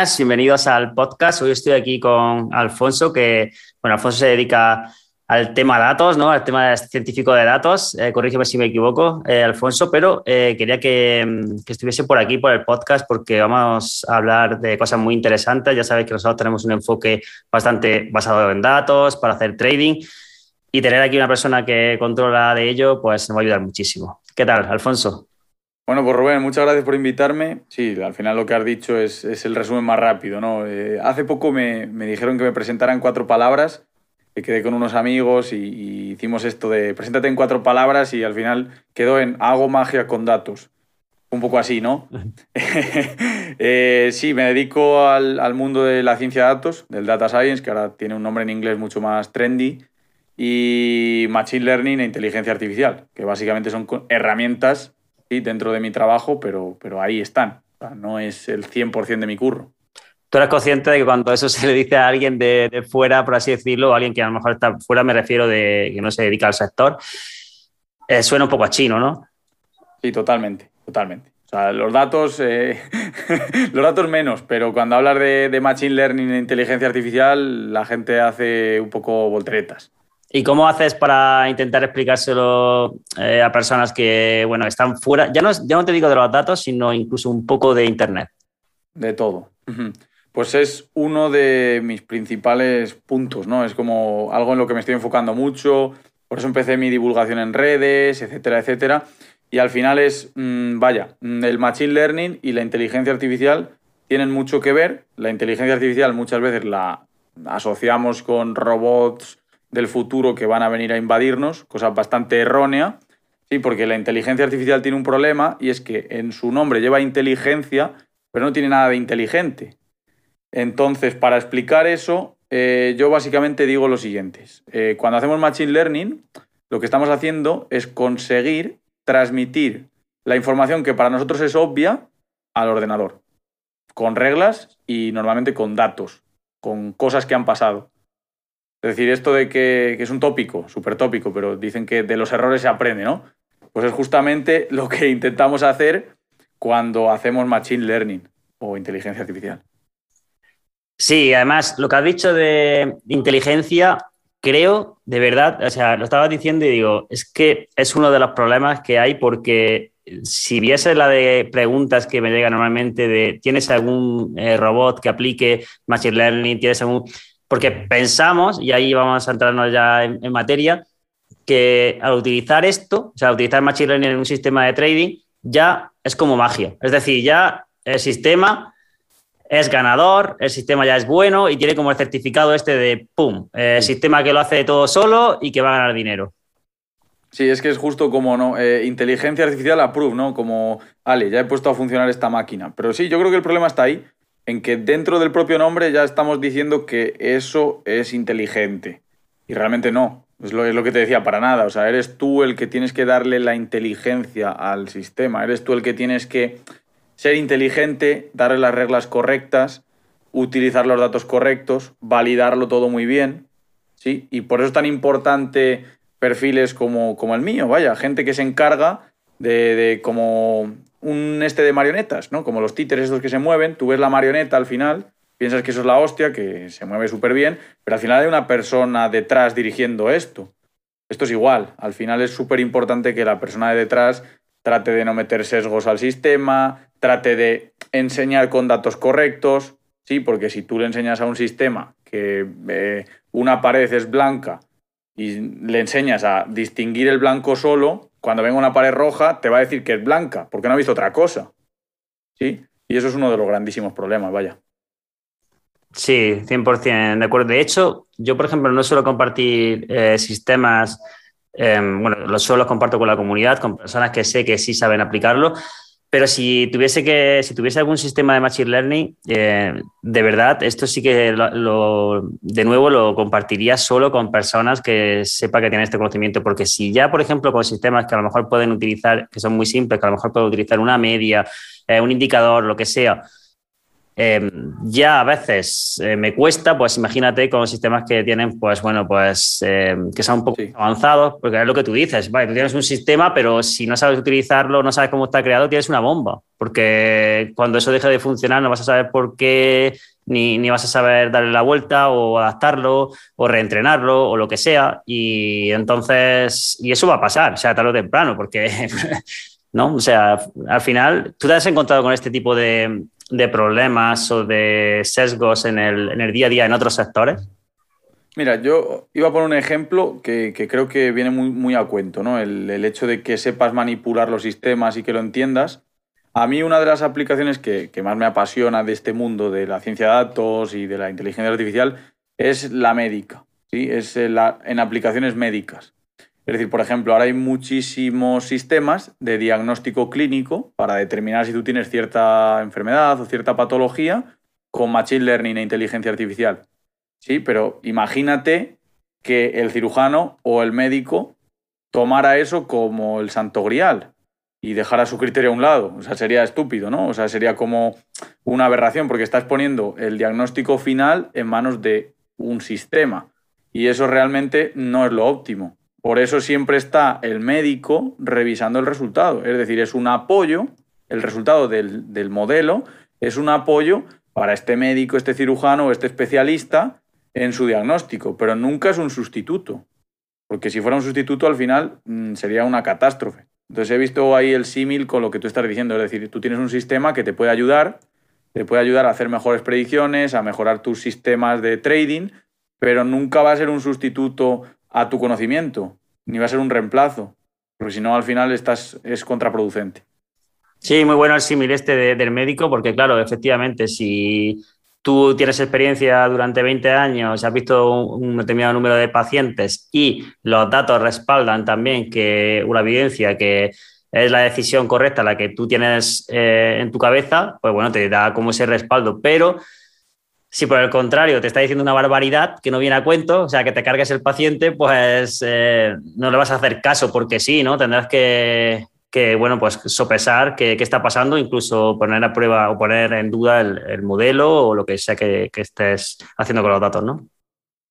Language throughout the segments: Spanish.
Buenas, bienvenidos al podcast. Hoy estoy aquí con Alfonso, que, bueno, Alfonso se dedica al tema datos, ¿no? Al tema científico de datos. Eh, corrígeme si me equivoco, eh, Alfonso, pero eh, quería que, mm, que, estuviese por aquí, por el podcast, porque vamos a hablar de cosas muy interesantes. Ya sabéis que nosotros tenemos un enfoque bastante basado en datos para hacer trading y tener aquí una persona que controla de ello, pues nos va a ayudar muchísimo. ¿Qué tal, Alfonso? Bueno, pues Rubén, muchas gracias por invitarme. Sí, al final lo que has dicho es, es el resumen más rápido, ¿no? Eh, hace poco me, me, dijeron que me presentara en cuatro palabras, que quedé con unos amigos y, y, hicimos esto de preséntate en cuatro palabras y al final quedó en hago magia con datos. Un poco así, ¿no? eh, sí, me dedico al, al, mundo de la ciencia de datos, del data science, que ahora tiene un nombre en inglés mucho más trendy, y machine learning e inteligencia artificial, que básicamente son herramientas dentro de mi trabajo, pero, pero ahí están. O sea, no es el 100% de mi curro. ¿Tú eres consciente de que cuando eso se le dice a alguien de, de, fuera, por así decirlo, alguien que a lo mejor está fuera, me refiero de que no se dedica al sector, eh, suena un poco a chino, ¿no? Sí, totalmente, totalmente. O sea, los datos, eh, los datos menos, pero cuando hablas de, de Machine Learning e inteligencia artificial, la gente hace un poco volteretas. ¿Y cómo haces para intentar explicárselo eh, a personas que, bueno, están fuera? Ya no, ya no te digo de los datos, sino incluso un poco de Internet. De todo. Pues es uno de mis principales puntos, ¿no? Es como algo en lo que me estoy enfocando mucho, por eso empecé mi divulgación en redes, etcétera, etcétera. Y al final es, mmm, vaya, el Machine Learning y la inteligencia artificial tienen mucho que ver. La inteligencia artificial muchas veces la asociamos con robots, del futuro que van a venir a invadirnos, cosa bastante errónea, sí, porque la inteligencia artificial tiene un problema y es que en su nombre lleva inteligencia, pero no tiene nada de inteligente. Entonces, para explicar eso, eh, yo básicamente digo lo siguiente. Eh, cuando hacemos Machine Learning, lo que estamos haciendo es conseguir transmitir la información que para nosotros es obvia al ordenador, con reglas y normalmente con datos, con cosas que han pasado. Es decir, esto de que, es un tópico, súper tópico, pero dicen que de los errores se aprende, ¿no? Pues es justamente lo que intentamos hacer cuando hacemos Machine Learning o inteligencia artificial. Sí, además, lo que has dicho de inteligencia, creo, de verdad, o sea, lo estaba diciendo y digo, es que es uno de los problemas que hay porque si viese la de preguntas que me llegan normalmente de, ¿tienes algún eh, robot que aplique Machine Learning? ¿Tienes algún...? Porque pensamos, y ahí vamos a entrarnos ya en, en materia, que al utilizar esto, o sea, al utilizar Machine Learning en un sistema de trading, ya es como magia. Es decir, ya el sistema es ganador, el sistema ya es bueno y tiene como el certificado este de ¡pum! El sistema que lo hace todo solo y que va a ganar dinero. Sí, es que es justo como no eh, inteligencia artificial approve, ¿no? Como, vale, ya he puesto a funcionar esta máquina. Pero sí, yo creo que el problema está ahí, en que dentro del propio nombre ya estamos diciendo que eso es inteligente. Y realmente no. Es lo, que te decía, para nada. O sea, eres tú el que tienes que darle la inteligencia al sistema. Eres tú el que tienes que ser inteligente, darle las reglas correctas, utilizar los datos correctos, validarlo todo muy bien. ¿sí? Y por eso es tan importante perfiles como, como el mío, vaya, gente que se encarga de, de como un este de marionetas, ¿no? Como los títeres estos que se mueven, tú ves la marioneta al final, piensas que eso es la hostia, que se mueve súper bien, pero al final hay una persona detrás dirigiendo esto. Esto es igual, al final es súper importante que la persona de detrás trate de no meter sesgos al sistema, trate de enseñar con datos correctos, sí, porque si tú le enseñas a un sistema que eh, una pared es blanca y le enseñas a distinguir el blanco solo, cuando venga una pared roja, te va a decir que es blanca, porque no ha visto otra cosa. ¿Sí? Y eso es uno de los grandísimos problemas, vaya. Sí, 100% de acuerdo. De hecho, yo, por ejemplo, no suelo compartir eh, sistemas Em, bueno, los los comparto con la comunidad, con personas que sé que sí saben aplicarlo. Pero si tuviese que, si tuviese algún sistema de machine learning, eh, de verdad, esto sí que lo, de nuevo lo compartiría solo con personas que sepa que tienen este conocimiento, porque si ya, por ejemplo, con sistemas que a lo mejor pueden utilizar, que son muy simples, que a lo mejor pueden utilizar una media, eh, un indicador, lo que sea, Em, ya a veces eh, me cuesta, pues imagínate con sistemas que tienen, pues bueno, pues em, que son un poco avanzados, porque es lo que tú dices, vale, tú tienes un sistema, pero si no sabes utilizarlo, no sabes cómo está creado, tienes una bomba, porque cuando eso deje de funcionar no vas a saber por qué, ni, ni vas a saber darle la vuelta o adaptarlo o reentrenarlo o lo que sea, y entonces, y eso va a pasar, o sea, tarde o temprano, porque... ¿no? O sea, al final, ¿tú te has encontrado con este tipo de, de problemas o de sesgos en el, día a día en otros sectores? Mira, yo iba a poner un ejemplo que, creo que viene muy, muy a cuento, ¿no? El, hecho de que sepas manipular los sistemas y que lo entiendas. A mí una de las aplicaciones que, más me apasiona de este mundo de la ciencia de datos y de la inteligencia artificial es la médica, ¿sí? Es la, en aplicaciones médicas. Es decir, por ejemplo, ahora hay muchísimos sistemas de diagnóstico clínico para determinar si tú tienes cierta enfermedad o cierta patología con machine learning e inteligencia artificial. Sí, pero imagínate que el cirujano o el médico tomara eso como el santo grial y dejara su criterio a un lado. O sea, sería estúpido, ¿no? O sea, sería como una aberración porque estás poniendo el diagnóstico final en manos de un sistema. Y eso realmente no es lo óptimo. Por eso siempre está el médico revisando el resultado. Es decir, es un apoyo, el resultado del, modelo es un apoyo para este médico, este cirujano, este especialista en su diagnóstico, pero nunca es un sustituto. Porque si fuera un sustituto, al final mm, sería una catástrofe. Entonces he visto ahí el símil con lo que tú estás diciendo. Es decir, tú tienes un sistema que te puede ayudar, te puede ayudar a hacer mejores predicciones, a mejorar tus sistemas de trading, pero nunca va a ser un sustituto a tu conocimiento, ni va a ser un reemplazo, porque si no al final estás, es contraproducente. Sí, muy bueno el símil este del médico, porque claro, efectivamente, si tú tienes experiencia durante 20 años, has visto un, determinado número de pacientes y los datos respaldan también que una evidencia que es la decisión correcta la que tú tienes eh, en tu cabeza, pues bueno, te da como ese respaldo. Pero si por el contrario te está diciendo una barbaridad que no viene a cuento, o sea, que te cargues el paciente, pues eh, no le vas a hacer caso porque sí, ¿no? Tendrás que, bueno, pues sopesar qué, está pasando, incluso poner a prueba o poner en duda el, modelo o lo que sea que, estés haciendo con los datos, ¿no?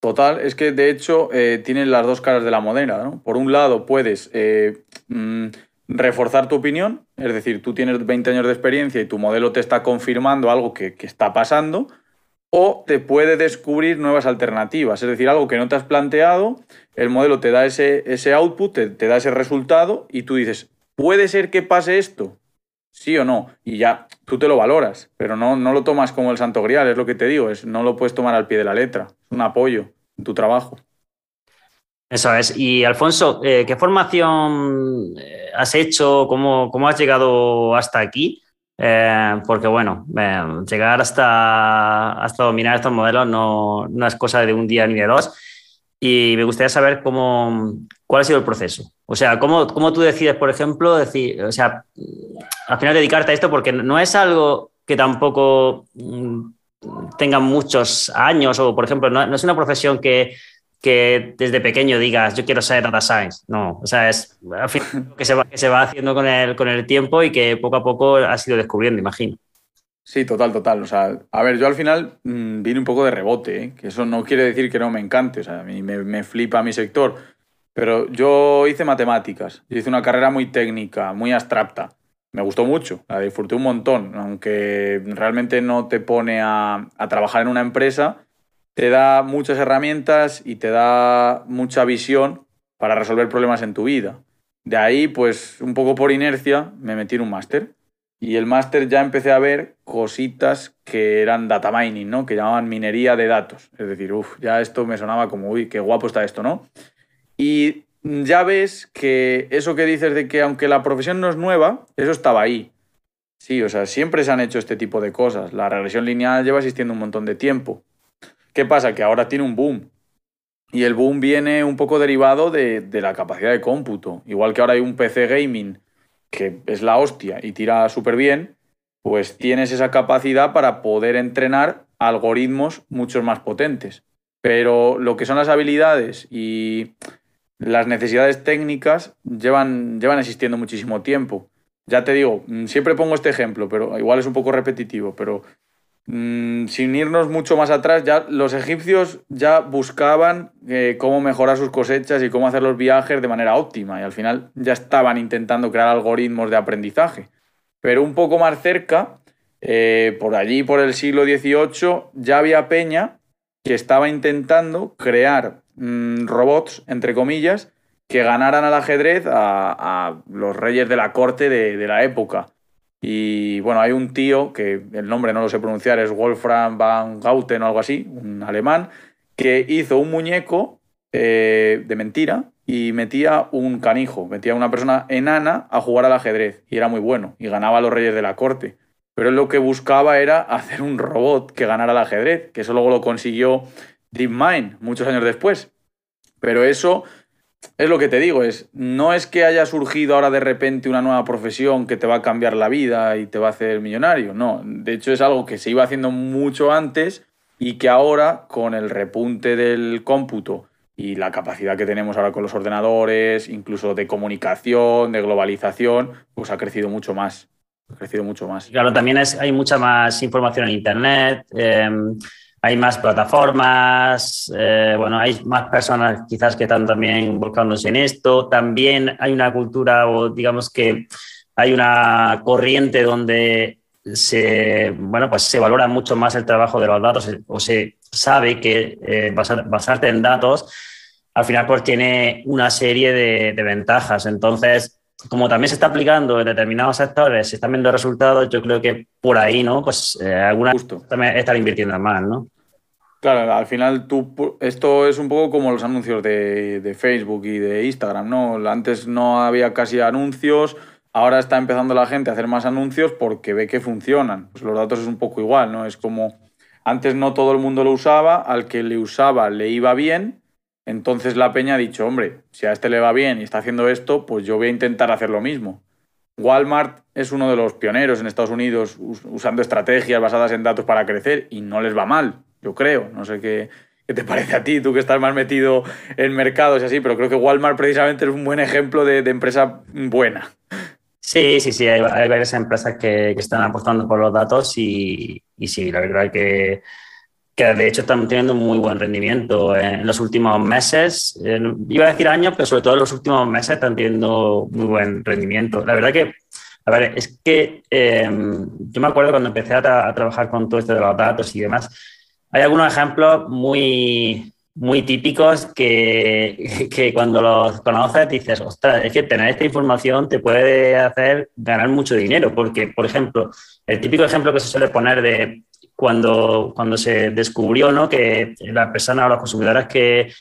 Total, es que de hecho eh, tienes las dos caras de la moneda, ¿no? Por un lado puedes eh, mm, reforzar tu opinión, es decir, tú tienes 20 años de experiencia y tu modelo te está confirmando algo que, que está pasando, o te puede descubrir nuevas alternativas, es decir, algo que no te has planteado, el modelo te da ese, ese output, te, da ese resultado y tú dices, ¿puede ser que pase esto? Sí o no, y ya tú te lo valoras, pero no, no lo tomas como el santo grial, es lo que te digo, es, no lo puedes tomar al pie de la letra, es un apoyo en tu trabajo. Eso es. Y Alfonso, eh, ¿qué formación eh, has hecho? ¿Cómo, ¿Cómo, has llegado hasta aquí? Eh, porque bueno, eh, llegar hasta, hasta dominar estos modelos no, no, es cosa de un día ni de dos. Y me gustaría saber cómo, cuál ha sido el proceso. O sea, cómo, cómo tú decides, por ejemplo, decir, o sea, al final dedicarte a esto, porque no es algo que tampoco mm, tenga muchos años, o por ejemplo, no es una profesión que, que desde pequeño digas, yo quiero ser data science. No, o sea, es al que, se va, que se va haciendo con el, con el tiempo y que poco a poco has ido descubriendo, imagino. Sí, total, total. O sea, a ver, yo al final mm, vine un poco de rebote, ¿eh? que eso no quiere decir que no me encante, o sea, a mí me, me flipa mi sector, pero yo hice matemáticas, yo hice una carrera muy técnica, muy abstracta. Me gustó mucho, la disfruté un montón, aunque realmente no te pone a, a trabajar en una empresa, te da muchas herramientas y te da mucha visión para resolver problemas en tu vida. De ahí, pues un poco por inercia, me metí en un máster. Y el máster ya empecé a ver cositas que eran data mining, ¿no? Que llamaban minería de datos. Es decir, uff, ya esto me sonaba como, uy, qué guapo está esto, ¿no? Y ya ves que eso que dices de que aunque la profesión no es nueva, eso estaba ahí. Sí, o sea, siempre se han hecho este tipo de cosas. La regresión lineal lleva existiendo un montón de tiempo. ¿Qué pasa? Que ahora tiene un boom. Y el boom viene un poco derivado de, de la capacidad de cómputo. Igual que ahora hay un PC gaming que es la hostia y tira súper bien, pues tienes esa capacidad para poder entrenar algoritmos mucho más potentes. Pero lo que son las habilidades y las necesidades técnicas llevan, llevan existiendo muchísimo tiempo. Ya te digo, mm, siempre pongo este ejemplo, pero igual es un poco repetitivo, pero mmm, sin irnos mucho más atrás, ya los egipcios ya buscaban eh, cómo mejorar sus cosechas y cómo hacer los viajes de manera óptima y al final ya estaban intentando crear algoritmos de aprendizaje. Pero un poco más cerca, eh, por allí, por el siglo XVIII, ya había Peña que estaba intentando crear mmm, robots, entre comillas, que ganaran al ajedrez a, los reyes de la corte de, la época. Y bueno, hay un tío, que el nombre no lo sé pronunciar, es Wolfram van Gauten o algo así, un alemán, que hizo un muñeco eh, de mentira y metía un canijo, metía a una persona enana a jugar al ajedrez y era muy bueno y ganaba a los reyes de la corte. Pero él lo que buscaba era hacer un robot que ganara al ajedrez, que eso luego lo consiguió DeepMind muchos años después. Pero eso es lo que te digo, es no es que haya surgido ahora de repente una nueva profesión que te va a cambiar la vida y te va a hacer millonario, no, de hecho es algo que se iba haciendo mucho antes y que ahora con el repunte del cómputo y la capacidad que tenemos ahora con los ordenadores, incluso de comunicación, de globalización, pues ha crecido mucho más. Ha crecido mucho más. Claro, también es, hay mucha más información en Internet. Eh hay más plataformas, eh, bueno, hay más personas quizás que están también volcándose en esto. También hay una cultura o digamos que hay una corriente donde se, bueno, pues se valora mucho más el trabajo de los datos o se sabe que eh, basar, basarte en datos al final pues tiene una serie de, de ventajas. Entonces, como también se está aplicando en determinados sectores, se están viendo resultados, yo creo que por ahí, ¿no? Pues eh, alguna Justo. también estar invirtiendo más, ¿no? Claro, al final tú, esto es un poco como los anuncios de, de, Facebook y de Instagram, ¿no? Antes no había casi anuncios, ahora está empezando la gente a hacer más anuncios porque ve que funcionan. Pues los datos es un poco igual, ¿no? Es como antes no todo el mundo lo usaba, al que le usaba le iba bien, entonces la peña ha dicho, hombre, si a este le va bien y está haciendo esto, pues yo voy a intentar hacer lo mismo. Walmart es uno de los pioneros en Estados Unidos usando estrategias basadas en datos para crecer y no les va mal, yo creo. No sé qué, qué te parece a ti, tú que estás más metido en mercados y así, pero creo que Walmart precisamente es un buen ejemplo de, empresa buena. Sí, sí, sí, hay, varias empresas que, que, están apostando por los datos y, y sí, la verdad que que de hecho están teniendo muy buen rendimiento en los últimos meses. Iba a decir años, pero sobre todo en los últimos meses están teniendo muy buen rendimiento. La verdad que, a ver, es que eh, yo me acuerdo cuando empecé a, trabajar con todo esto de los datos y demás, hay algunos ejemplos muy, muy típicos que, que cuando los conoces dices, ostras, es que tener esta información te puede hacer ganar mucho dinero, porque, por ejemplo, el típico ejemplo que se suele poner de cuando, cuando se descubrió ¿no? que las personas o las consumidoras que,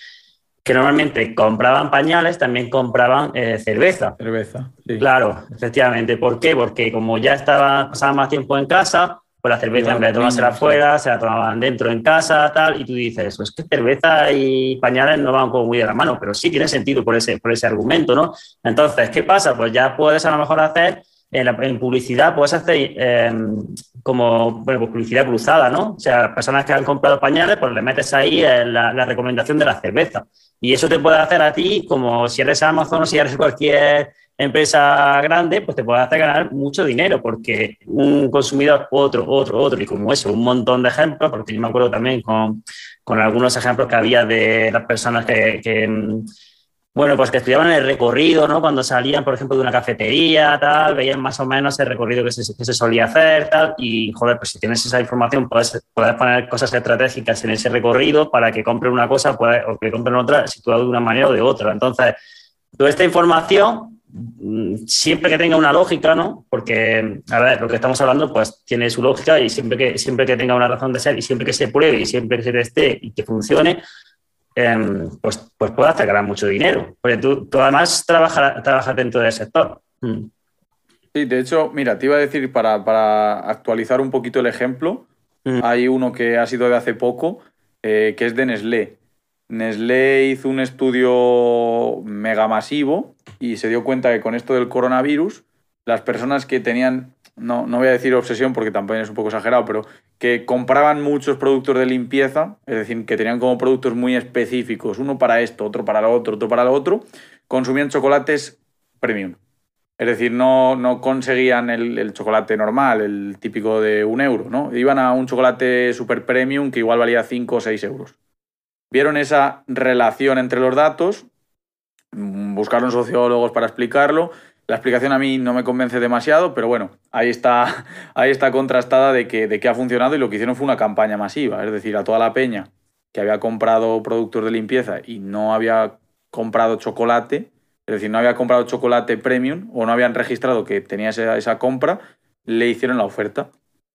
que normalmente compraban pañales también compraban eh, cerveza. Cerveza, sí. Claro, efectivamente. ¿Por qué? Porque como ya estaba, pasaban más tiempo en casa, pues la cerveza en vez de tomársela afuera, se la tomaban dentro en casa, tal, y tú dices, pues que cerveza y pañales no van como muy de la mano, pero sí tiene sentido por ese, por ese argumento, ¿no? Entonces, ¿qué pasa? Pues ya puedes a lo mejor hacer en, la, en publicidad puedes hacer eh, como bueno, pues publicidad cruzada, ¿no? O sea, personas que han comprado pañales, pues le metes ahí la, la, recomendación de la cerveza. Y eso te puede hacer a ti, como si eres Amazon o si eres cualquier empresa grande, pues te puede hacer ganar mucho dinero, porque un consumidor, otro, otro, otro, y como eso, un montón de ejemplos, porque yo me acuerdo también con, con algunos ejemplos que había de las personas que, que bueno, pues que estudiaban el recorrido, ¿no? Cuando salían, por ejemplo, de una cafetería, tal, veían más o menos el recorrido que se, que se solía hacer, tal, y, joder, pues si tienes esa información, puedes, puedes poner cosas estratégicas en ese recorrido para que compren una cosa o que compren otra, situado de una manera o de otra. Entonces, toda esta información, siempre que tenga una lógica, ¿no? Porque, a ver, lo que estamos hablando, pues tiene su lógica y siempre que, siempre que tenga una razón de ser y siempre que se pruebe y siempre que se teste y que funcione, eh, pues, pues puede hacer ganar mucho dinero. Porque tú, tú además trabajas, trabajas dentro del sector. Mm. Sí, de hecho, mira, te iba a decir, para, para actualizar un poquito el ejemplo, mm. hay uno que ha sido de hace poco, eh, que es de Nestlé. Nestlé hizo un estudio mega masivo y se dio cuenta que con esto del coronavirus, las personas que tenían, no, no voy a decir obsesión porque tampoco es un poco exagerado, pero que compraban muchos productos de limpieza, es decir, que tenían como productos muy específicos, uno para esto, otro para lo otro, otro para lo otro, consumían chocolates premium. Es decir, no, no conseguían el, el, chocolate normal, el típico de un euro, ¿no? Iban a un chocolate super premium que igual valía 5 o 6 euros. Vieron esa relación entre los datos, mm, buscaron sociólogos para explicarlo. La explicación a mí no me convence demasiado, pero bueno, ahí está, ahí está contrastada de que, de que ha funcionado y lo que hicieron fue una campaña masiva. Es decir, a toda la peña que había comprado productos de limpieza y no había comprado chocolate, es decir, no había comprado chocolate premium o no habían registrado que tenía esa, esa compra, le hicieron la oferta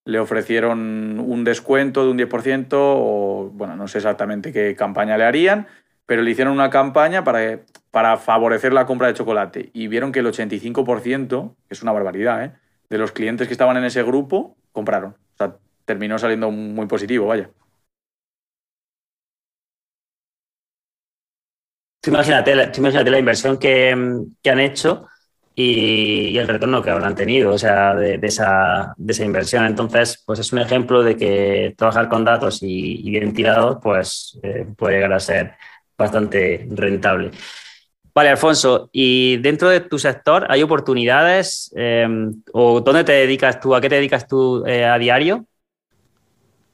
le ofrecieron un descuento de un 10% o, bueno, no sé exactamente qué campaña le harían, pero le hicieron una campaña para, para favorecer la compra de chocolate y vieron que el 85%, que es una barbaridad, ¿eh? de los clientes que estaban en ese grupo compraron. O sea, terminó saliendo muy positivo, vaya. imagínate, imagínate la inversión que, que han hecho y, el retorno que habrán tenido, o sea, de, esa, de, esa, inversión. Entonces, pues es un ejemplo de que trabajar con datos y, bien tirados, pues eh, puede llegar a ser bastante rentable. Vale, Alfonso, y dentro de tu sector, ¿hay oportunidades eh, o dónde te dedicas tú, a qué te dedicas tú eh, a diario?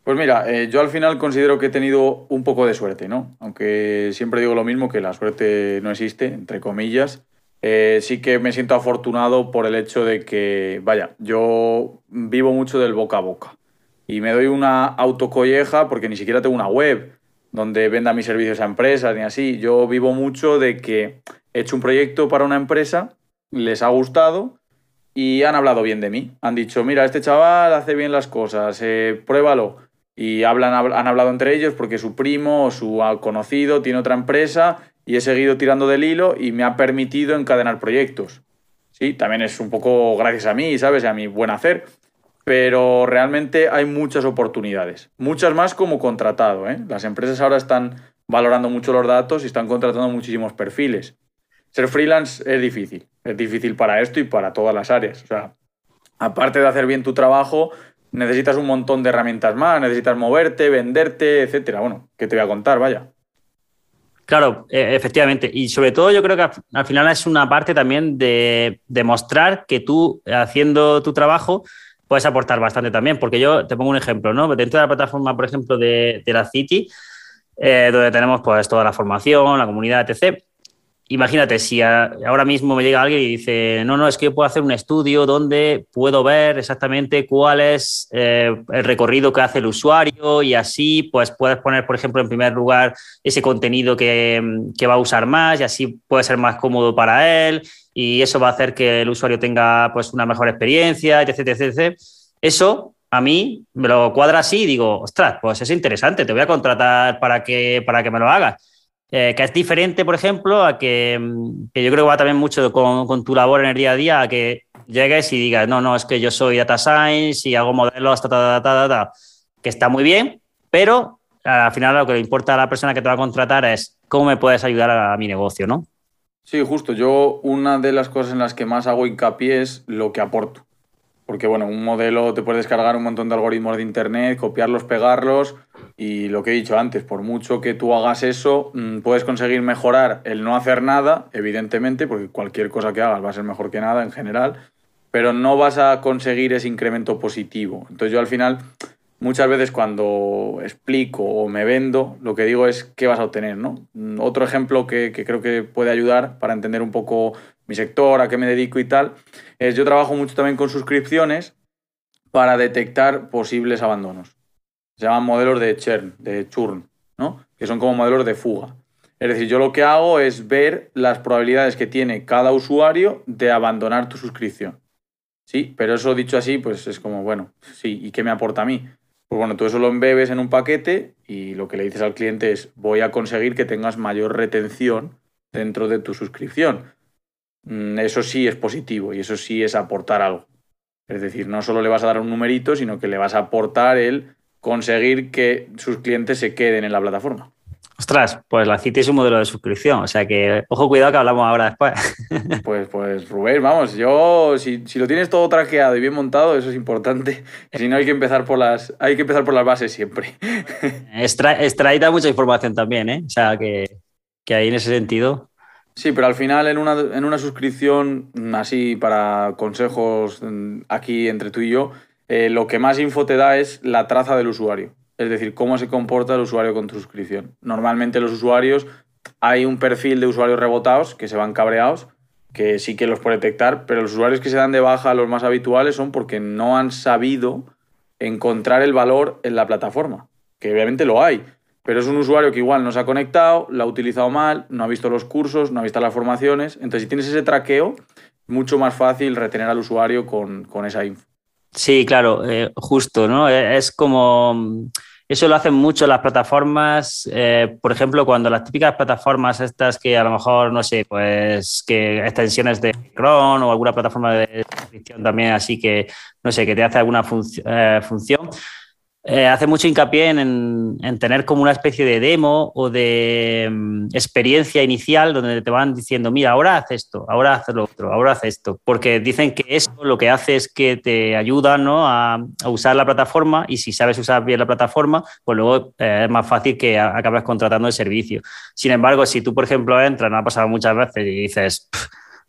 Pues mira, yo al final considero que he tenido un poco de suerte, ¿no? Aunque siempre digo lo mismo, que la suerte no existe, entre comillas. Eh, sí que me siento afortunado por el hecho de que, vaya, yo vivo mucho del boca a boca y me doy una autocolleja porque ni siquiera tengo una web donde venda mis servicios a empresas ni así. Yo vivo mucho de que he hecho un proyecto para una empresa, les ha gustado y han hablado bien de mí. Han dicho, mira, este chaval hace bien las cosas, eh, pruébalo. Y hablan, han hablado entre ellos porque su primo o su conocido tiene otra empresa y he seguido tirando del hilo y me ha permitido encadenar proyectos. Sí, también es un poco gracias a mí, ¿sabes? A mi buen hacer. Pero realmente hay muchas oportunidades. Muchas más como contratado. ¿eh? Las empresas ahora están valorando mucho los datos y están contratando muchísimos perfiles. Ser freelance es difícil. Es difícil para esto y para todas las áreas. O sea, aparte de hacer bien tu trabajo, necesitas un montón de herramientas más, necesitas moverte, venderte, etcétera. Bueno, ¿qué te voy a contar? Vaya. Claro, e, efectivamente. Y sobre todo yo creo que al final es una parte también de demostrar que tú, haciendo tu trabajo, puedes aportar bastante también. Porque yo te pongo un ejemplo, ¿no? Dentro de la plataforma, por ejemplo, de, la City, eh, donde tenemos pues toda la formación, la comunidad, etc imagínate, si ahora mismo me llega alguien y dice, no, no, es que yo puedo hacer un estudio donde puedo ver exactamente cuál es eh, el recorrido que hace el usuario y así, pues puedes poner, por ejemplo, en primer lugar ese contenido que, va a usar más y así puede ser más cómodo para él y eso va a hacer que el usuario tenga pues una mejor experiencia, etc, etc, etc. Eso a mí me lo cuadra así y digo, ostras, pues es interesante, te voy a contratar para que, para que me lo hagas eh, que es diferente, por ejemplo, a que, mm, que, yo creo que va también mucho con, con, tu labor en el día a día, a que llegues y digas, no, no, es que yo soy data science y hago modelos, ta, que está muy bien, pero al final lo que le importa a la persona que te va a contratar es cómo me puedes ayudar a, a mi negocio, ¿no? Sí, justo. Yo una de las cosas en las que más hago hincapié es lo que aporto. Porque, bueno, un modelo te puede descargar un montón de algoritmos de Internet, copiarlos, pegarlos y lo que he dicho antes, por mucho que tú hagas eso, mm, puedes conseguir mejorar el no hacer nada, evidentemente, porque cualquier cosa que hagas va a ser mejor que nada en general, pero no vas a conseguir ese incremento positivo. Entonces yo al final, muchas veces cuando explico o me vendo, lo que digo es qué vas a obtener, ¿no? Mm, otro ejemplo que, que creo que puede ayudar para entender un poco mi sector, a qué me dedico y tal, es yo trabajo mucho también con suscripciones para detectar posibles abandonos. Se llaman modelos de churn, de churn, ¿no? Que son como modelos de fuga. Es decir, yo lo que hago es ver las probabilidades que tiene cada usuario de abandonar tu suscripción. Sí, pero eso dicho así, pues es como, bueno, sí, ¿y qué me aporta a mí? Pues bueno, tú eso lo embebes en un paquete y lo que le dices al cliente es, voy a conseguir que tengas mayor retención dentro de tu suscripción. Mm, eso sí es positivo y eso sí es aportar algo. Es decir, no solo le vas a dar un numerito, sino que le vas a aportar el conseguir que sus clientes se queden en la plataforma. Ostras, pues la City es un modelo de suscripción, o sea que ojo cuidado que hablamos ahora después. Pues, pues Rubén, vamos, yo si, lo tienes todo traqueado y bien montado, eso es importante. Si no hay que empezar por las, hay que empezar por las bases siempre. Extraída mucha información también, ¿eh? O sea que, que ahí en ese sentido. Sí, pero al final en una, en una suscripción, así para consejos mm, aquí entre tú y yo, eh, lo que más info te da es la traza del usuario. Es decir, cómo se comporta el usuario con tu suscripción. Normalmente los usuarios, hay un perfil de usuarios rebotados que se van cabreados, que sí que los puede detectar, pero los usuarios que se dan de baja, los más habituales, son porque no han sabido encontrar el valor en la plataforma, que obviamente lo hay, pero es un usuario que igual no se ha conectado, lo ha utilizado mal, no ha visto los cursos, no ha visto las formaciones, entonces si tienes ese traqueo, mucho más fácil retener al usuario con, esa info. Sí, claro, eh, justo, ¿no? Es como eso lo hacen mucho las plataformas, eh, por ejemplo, cuando las típicas plataformas estas que a lo mejor, no sé, pues que extensiones de Chrome o alguna plataforma de suscripción también, así que, no sé, que te hace alguna eh, función, eh, hace mucho hincapié en, tener como una especie de demo o de mm, experiencia inicial donde te van diciendo, mira, ahora haz esto, ahora haz lo otro, ahora haz esto, porque dicen que eso lo que hace es que te ayuda a, usar la plataforma y si sabes usar bien la plataforma, pues luego eh, es más fácil que acabes contratando el servicio. Sin embargo, si tú, por ejemplo, entras, me ha pasado muchas veces y dices,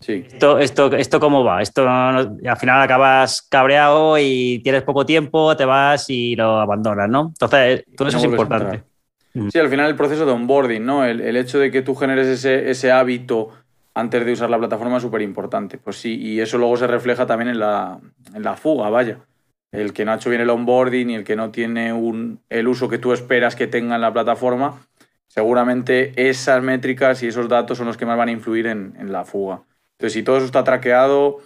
esto, esto, esto cómo va, esto al final acabas cabreado y tienes poco tiempo, te vas y lo abandonas, ¿no? Entonces, todo eso es importante. Sí, al final el proceso de onboarding, ¿no? El, hecho de que tú generes ese, ese hábito antes de usar la plataforma es súper importante. Pues sí, y eso luego se refleja también en la, en la fuga, vaya. El que no ha hecho bien el onboarding y el que no tiene un, el uso que tú esperas que tenga en la plataforma, seguramente esas métricas y esos datos son los que más van a influir en, en la fuga. Entonces, si todo eso está traqueado,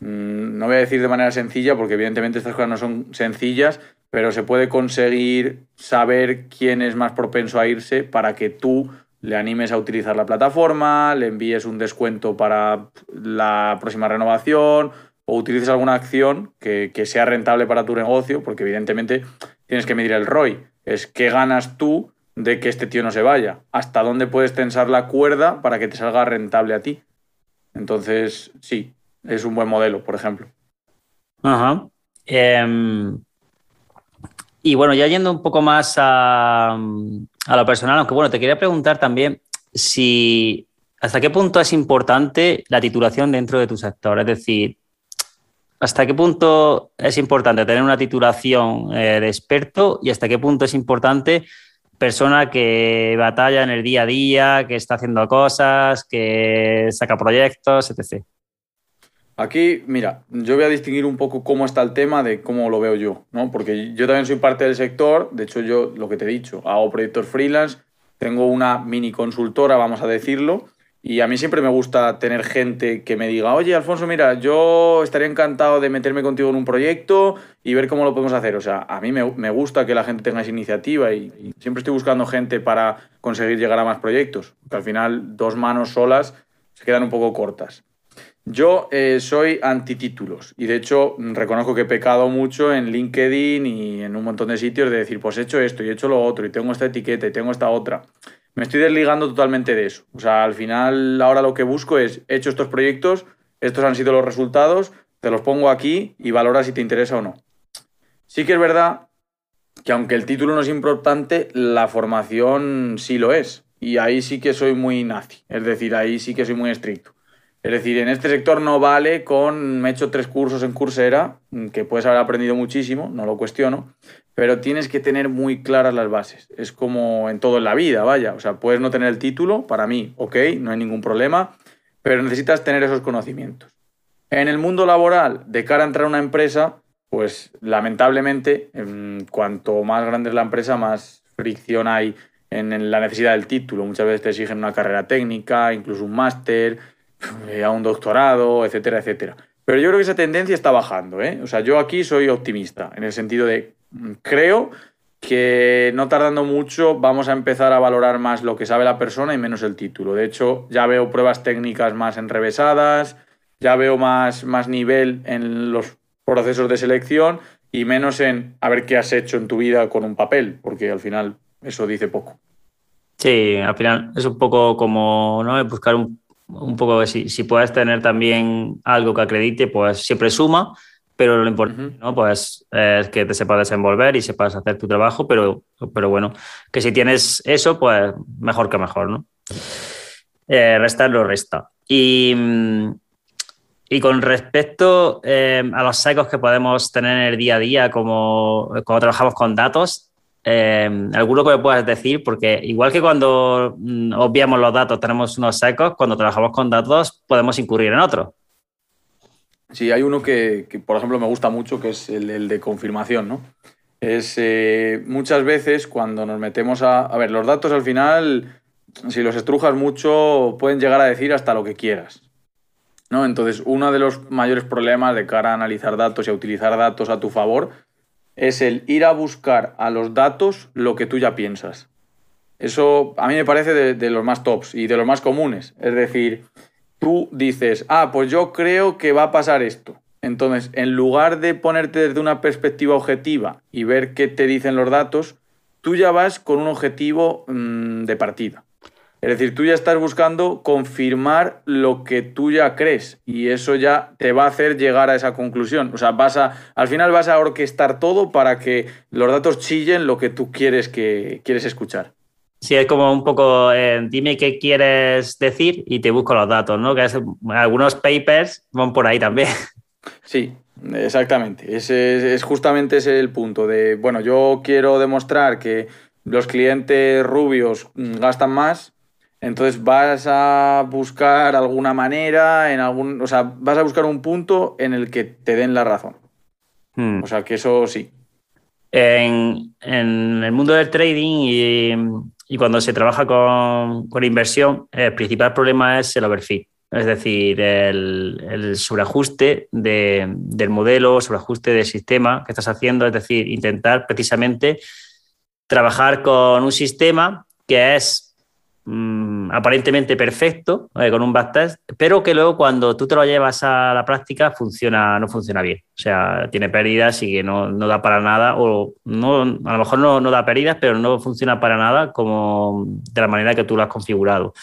mm, no voy a decir de manera sencilla, porque evidentemente estas cosas no son sencillas, pero se puede conseguir saber quién es más propenso a irse para que tú le animes a utilizar la plataforma, le envíes un descuento para la próxima renovación o utilices alguna acción que, que sea rentable para tu negocio, porque evidentemente tienes que medir el ROI. Es qué ganas tú de que este tío no se vaya, hasta dónde puedes tensar la cuerda para que te salga rentable a ti. Entonces, sí, es un buen modelo, por ejemplo. Ajá. Em, y bueno, ya yendo un poco más a, lo personal, aunque bueno, te quería preguntar también si hasta qué punto es importante la titulación dentro de tu sector. Es decir, hasta qué punto es importante tener una titulación eh, de experto y hasta qué punto es importante persona que batalla en el día a día, que está haciendo cosas, que saca proyectos, etc. Aquí, mira, yo voy a distinguir un poco cómo está el tema de cómo lo veo yo, ¿no? Porque yo también soy parte del sector, de hecho yo, lo que te he dicho, hago proyectos freelance, tengo una mini consultora, vamos a decirlo, y a mí siempre me gusta tener gente que me diga, oye, Alfonso, mira, yo estaría encantado de meterme contigo en un proyecto y ver cómo lo podemos hacer. O sea, a mí me, gusta que la gente tenga esa iniciativa y, siempre estoy buscando gente para conseguir llegar a más proyectos, que al final dos manos solas se quedan un poco cortas. Yo eh, soy antitítulos y de hecho reconozco que he pecado mucho en LinkedIn y en un montón de sitios de decir, pues he hecho esto y he hecho lo otro y tengo esta etiqueta y tengo esta otra me estoy desligando totalmente de eso. O sea, al final ahora lo que busco es, he hecho estos proyectos, estos han sido los resultados, te los pongo aquí y valora si te interesa o no. Sí que es verdad que aunque el título no es importante, la formación sí lo es. Y ahí sí que soy muy nazi. Es decir, ahí sí que soy muy estricto. Es decir, en este sector no vale con, me he hecho tres cursos en Coursera, que puedes haber aprendido muchísimo, no lo cuestiono, pero tienes que tener muy claras las bases. Es como en todo en la vida, vaya. O sea, puedes no tener el título, para mí, ok, no hay ningún problema, pero necesitas tener esos conocimientos. En el mundo laboral, de cara a entrar a una empresa, pues lamentablemente, cuanto más grande es la empresa, más fricción hay en la necesidad del título. Muchas veces te exigen una carrera técnica, incluso un máster, a un doctorado, etcétera, etcétera. Pero yo creo que esa tendencia está bajando. ¿eh? O sea, yo aquí soy optimista, en el sentido de creo que no tardando mucho vamos a empezar a valorar más lo que sabe la persona y menos el título. De hecho, ya veo pruebas técnicas más enrevesadas, ya veo más, más nivel en los procesos de selección y menos en a ver qué has hecho en tu vida con un papel, porque al final eso dice poco. Sí, al final es un poco como ¿no? buscar un, un poco si, si puedes tener también algo que acredite, pues siempre suma, pero lo importante ¿no? pues, es que te sepas desenvolver y sepas hacer tu trabajo, pero, pero bueno, que si tienes eso, pues mejor que mejor, ¿no? Eh, restar lo resta. Y, y con respecto eh, a los secos que podemos tener en el día a día, como cuando trabajamos con datos, eh, ¿Alguno que me puedas decir? Porque igual que cuando mm, obviamos los datos tenemos unos secos, cuando trabajamos con datos podemos incurrir en otros. Sí, hay uno que, por ejemplo, me gusta mucho, que es el, de confirmación, ¿no? Es eh, muchas veces cuando nos metemos a... A ver, los datos al final, si los estrujas mucho, pueden llegar a decir hasta lo que quieras. ¿no? Entonces, uno de los mayores problemas de cara a analizar datos y a utilizar datos a tu favor es el ir a buscar a los datos lo que tú ya piensas. Eso a mí me parece de, los más tops y de los más comunes. Es decir, tú dices, ah, pues yo creo que va a pasar esto. Entonces, en lugar de ponerte desde una perspectiva objetiva y ver qué te dicen los datos, tú ya vas con un objetivo mmm, de partida. Es decir, tú ya estás buscando confirmar lo que tú ya crees y eso ya te va a hacer llegar a esa conclusión. O sea, vas a, al final vas a orquestar todo para que los datos chillen lo que tú quieres, que, quieres escuchar. Sí, es como un poco, eh, dime qué quieres decir y te busco los datos, ¿no? Que es, algunos papers van por ahí también. Sí, exactamente. Ese es justamente ese el punto de, bueno, yo quiero demostrar que los clientes rubios gastan más, entonces vas a buscar alguna manera, en algún, o sea, vas a buscar un punto en el que te den la razón. Hmm. O sea, que eso sí. En, el mundo del trading y, cuando se trabaja con, inversión, el principal problema es el overfit. Es decir, el, el sobreajuste del modelo, sobreajuste del sistema que estás haciendo. Es decir, intentar precisamente trabajar con un sistema que es Mm, aparentemente perfecto, eh, con un backtest, pero que luego cuando tú te lo llevas a la práctica funciona, no funciona bien. O sea, tiene pérdidas y que no, no da para nada, o no, a lo mejor no, no, da pérdidas, pero no funciona para nada como de la manera que tú lo has configurado.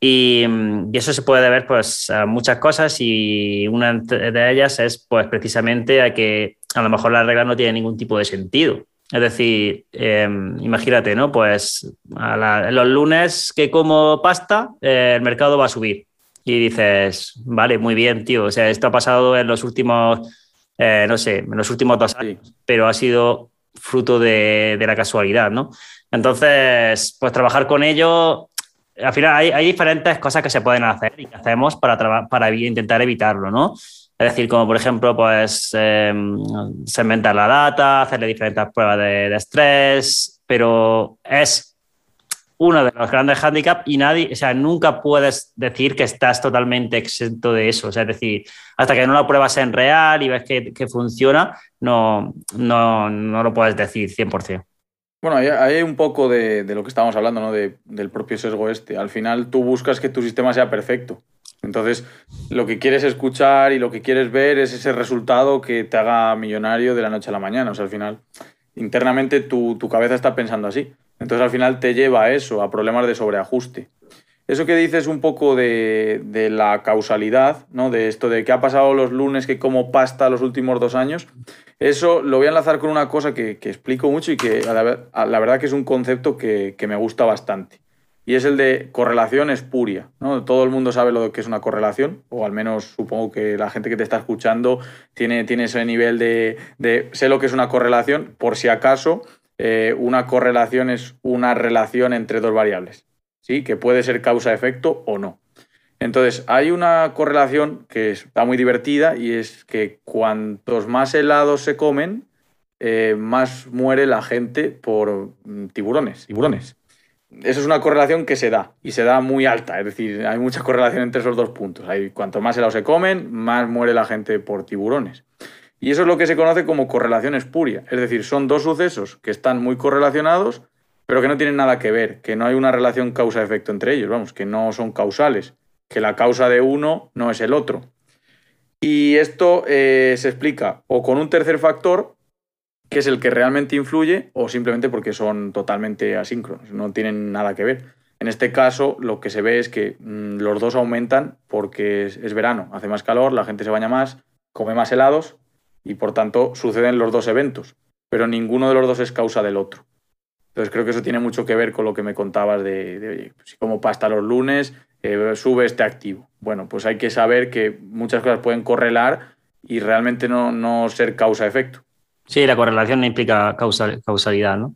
Y, mm, y, eso se puede deber pues, a muchas cosas y una de ellas es pues, precisamente a que a lo mejor la regla no tiene ningún tipo de sentido. Es decir, em, imagínate, ¿no? Pues los lunes que como pasta, eh, el mercado va a subir. Y dices, vale, muy bien, tío. O sea, esto ha pasado en los últimos, eh, no sé, en los últimos dos años, pero ha sido fruto de, la casualidad, ¿no? Entonces, pues trabajar con ello, al final hay, hay diferentes cosas que se pueden hacer y que hacemos para, para intentar evitarlo, ¿no? Es decir, como por ejemplo, pues em, segmentar la data, hacerle diferentes pruebas de, estrés, pero es uno de los grandes handicaps y nadie, o sea, nunca puedes decir que estás totalmente exento de eso. O sea, es decir, hasta que no lo pruebas en real y ves que, funciona, no, no, no, lo puedes decir 100%. Bueno, hay, un poco de, de, lo que estábamos hablando, ¿no? De, del propio sesgo este. Al final tú buscas que tu sistema sea perfecto. Entonces, lo que quieres escuchar y lo que quieres ver es ese resultado que te haga millonario de la noche a la mañana. O sea, al final, internamente tu, cabeza está pensando así. Entonces, al final te lleva a eso, a problemas de sobreajuste. Eso que dices un poco de, la causalidad, ¿no? De esto de qué ha pasado los lunes que como pasta los últimos dos años, eso lo voy a enlazar con una cosa que, explico mucho y que la, verdad que es un concepto que me gusta bastante y es el de correlación espuria. ¿no? Todo el mundo sabe lo que es una correlación, o al menos supongo que la gente que te está escuchando tiene, tiene ese nivel de, de sé lo que es una correlación, por si acaso eh, una correlación es una relación entre dos variables, ¿sí? que puede ser causa-efecto o no. Entonces, hay una correlación que está muy divertida y es que cuantos más helados se comen, eh, más muere la gente por mm, tiburones. tiburones. Eso es una correlación que se da y se da muy alta, es decir, hay mucha correlación entre esos dos puntos. Hay, cuanto más helados se comen, más muere la gente por tiburones. Y eso es lo que se conoce como correlación espuria, es decir, son dos sucesos que están muy correlacionados, pero que no tienen nada que ver, que no hay una relación causa-efecto entre ellos, vamos, que no son causales, que la causa de uno no es el otro. Y esto eh, se explica o con un tercer factor, qué es el que realmente influye o simplemente porque son totalmente asíncronos, no tienen nada que ver. En este caso, lo que se ve es que mm, los dos aumentan porque es, verano, hace más calor, la gente se baña más, come más helados y por tanto suceden los dos eventos, pero ninguno de los dos es causa del otro. Entonces creo que eso tiene mucho que ver con lo que me contabas de, de si como pasta los lunes, eh, sube este activo. Bueno, pues hay que saber que muchas cosas pueden correlar y realmente no, no ser causa-efecto. Sí, la correlación no implica causalidad, ¿no?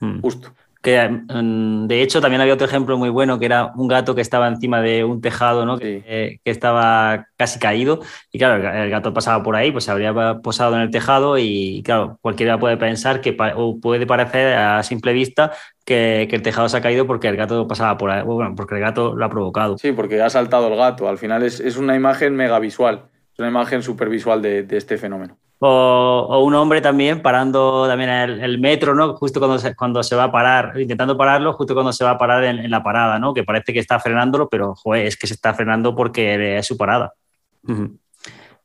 Hmm. Justo. Que mm, de hecho también había otro ejemplo muy bueno que era un gato que estaba encima de un tejado, ¿no? Que, estaba casi caído y claro, el gato pasaba por ahí, pues se habría posado en el tejado y claro, cualquiera puede pensar que o puede parecer a simple vista que, el tejado se ha caído porque el gato pasaba por ahí, bueno, porque el gato lo ha provocado. Sí, porque ha saltado el gato. Al final es, es una imagen mega visual, es una imagen súper visual de, de este fenómeno. O, un hombre también parando también el, metro, ¿no? Justo cuando se, cuando se va a parar, intentando pararlo, justo cuando se va a parar en, la parada, ¿no? Que parece que está frenándolo, pero joder, es que se está frenando porque es su parada.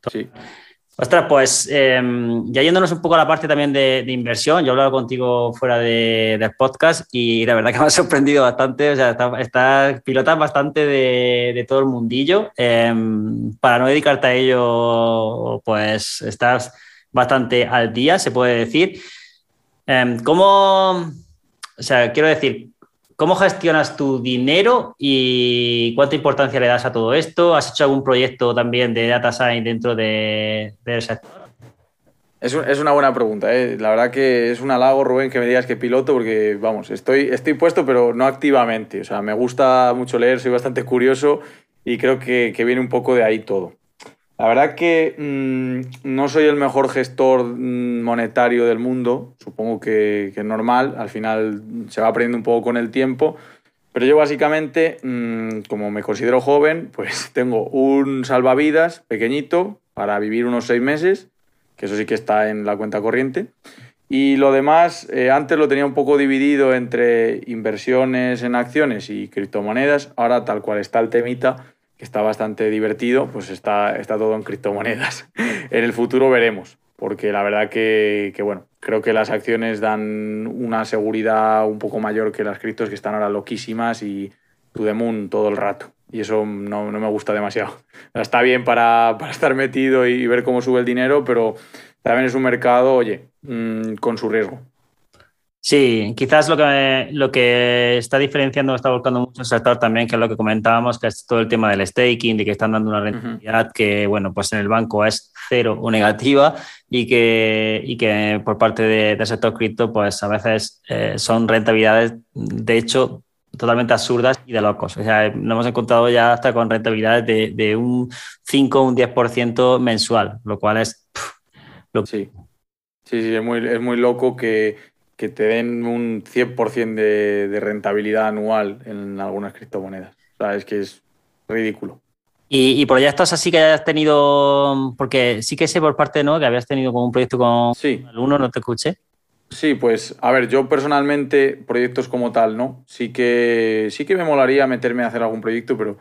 Sí. Ostras, pues em, ya yéndonos un poco a la parte también de, inversión, yo he hablado contigo fuera de, del podcast y la verdad que me ha sorprendido bastante, o sea, estás pilotas bastante de, todo el mundillo. Em, para no dedicarte a ello, pues estás bastante al día, se puede decir. Em, ¿Cómo, o sea, quiero decir, cómo gestionas tu dinero y cuánta importancia le das a todo esto? ¿Has hecho algún proyecto también de data science dentro de, del sector? Es, una buena pregunta. ¿eh? La verdad que es un halago, Rubén, que me digas que piloto, porque, vamos, estoy, estoy puesto, pero no activamente. O sea, me gusta mucho leer, soy bastante curioso y creo que viene un poco de ahí todo. La verdad que mm, no soy el mejor gestor mm, monetario del mundo, supongo que, es normal, al final se va aprendiendo un poco con el tiempo, pero yo básicamente, mm, como me considero joven, pues tengo un salvavidas pequeñito para vivir unos seis meses, que eso sí que está en la cuenta corriente, y lo demás, eh, antes lo tenía un poco dividido entre inversiones en acciones y criptomonedas, ahora tal cual está el temita, que está bastante divertido, pues está, está todo en criptomonedas. en el futuro veremos, porque la verdad que, bueno, creo que las acciones dan una seguridad un poco mayor que las criptos que están ahora loquísimas y to the moon todo el rato. Y eso no, me gusta demasiado. Está bien para, estar metido y ver cómo sube el dinero, pero también es un mercado, oye, mm, con su riesgo. Sí, quizás lo que, lo que está diferenciando, está buscando mucho el sector también, que es lo que comentábamos, que es todo el tema del staking, de que están dando una rentabilidad que, bueno, pues en el banco es cero o negativa y que, y que por parte del sector cripto, pues a veces eh, son rentabilidades, de hecho, totalmente absurdas y de locos. O sea, nos hemos encontrado ya hasta con rentabilidades de, de un 5 o un 10% mensual, lo cual es... Sí. Sí, sí, es muy, es muy loco que que te den un 100% de, de rentabilidad anual en algunas criptomonedas. O sea, es que es ridículo. Y, y, proyectos así que hayas tenido, porque sí que sé por parte, ¿no? Que habías tenido como un proyecto con sí. uno, no te escuché. Sí, pues a ver, yo personalmente proyectos como tal, ¿no? Sí que sí que me molaría meterme a hacer algún proyecto, pero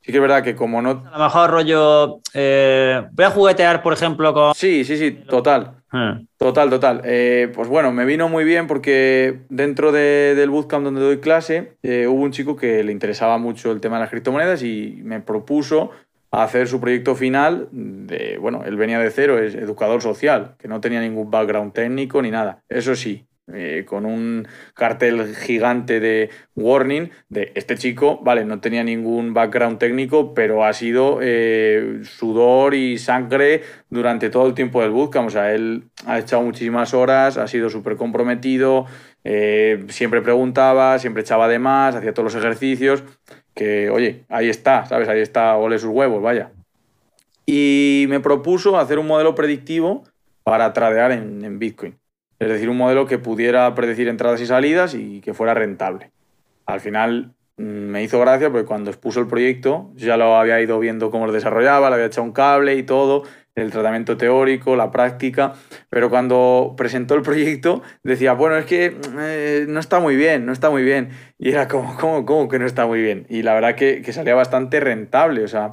sí que es verdad que como no... A lo mejor rollo, eh, voy a juguetear, por ejemplo, con... Sí, sí, sí, total. Ah. Total, total. Eh, pues bueno, me vino muy bien porque dentro del bootcamp donde doy clase eh, hubo un chico que le interesaba mucho el tema de las criptomonedas y me propuso hacer su proyecto final de, bueno, él venía de cero, es educador social, que no tenía ningún background técnico ni nada. Eso sí, eh, con un cartel gigante de warning de este chico, vale, no tenía ningún background técnico, pero ha sido eh, sudor y sangre durante todo el tiempo del bootcamp. O sea, él ha echado muchísimas horas, ha sido súper comprometido, eh, siempre preguntaba, siempre echaba de más, hacía todos los ejercicios, que oye, ahí está, ¿sabes? Ahí está, ole sus huevos, vaya. Y me propuso hacer un modelo predictivo para tradear en Bitcoin. Es decir, un modelo que pudiera predecir entradas y salidas y que fuera rentable. Al final mm, me hizo gracia porque cuando expuso el proyecto ya lo había ido viendo cómo lo desarrollaba, le había echado un cable y todo, el tratamiento teórico, la práctica, pero cuando presentó el proyecto decía, bueno, es que eh, no está muy bien, no está muy bien. Y era como, ¿cómo, cómo que no está muy bien? Y la verdad que, salía bastante rentable, o sea,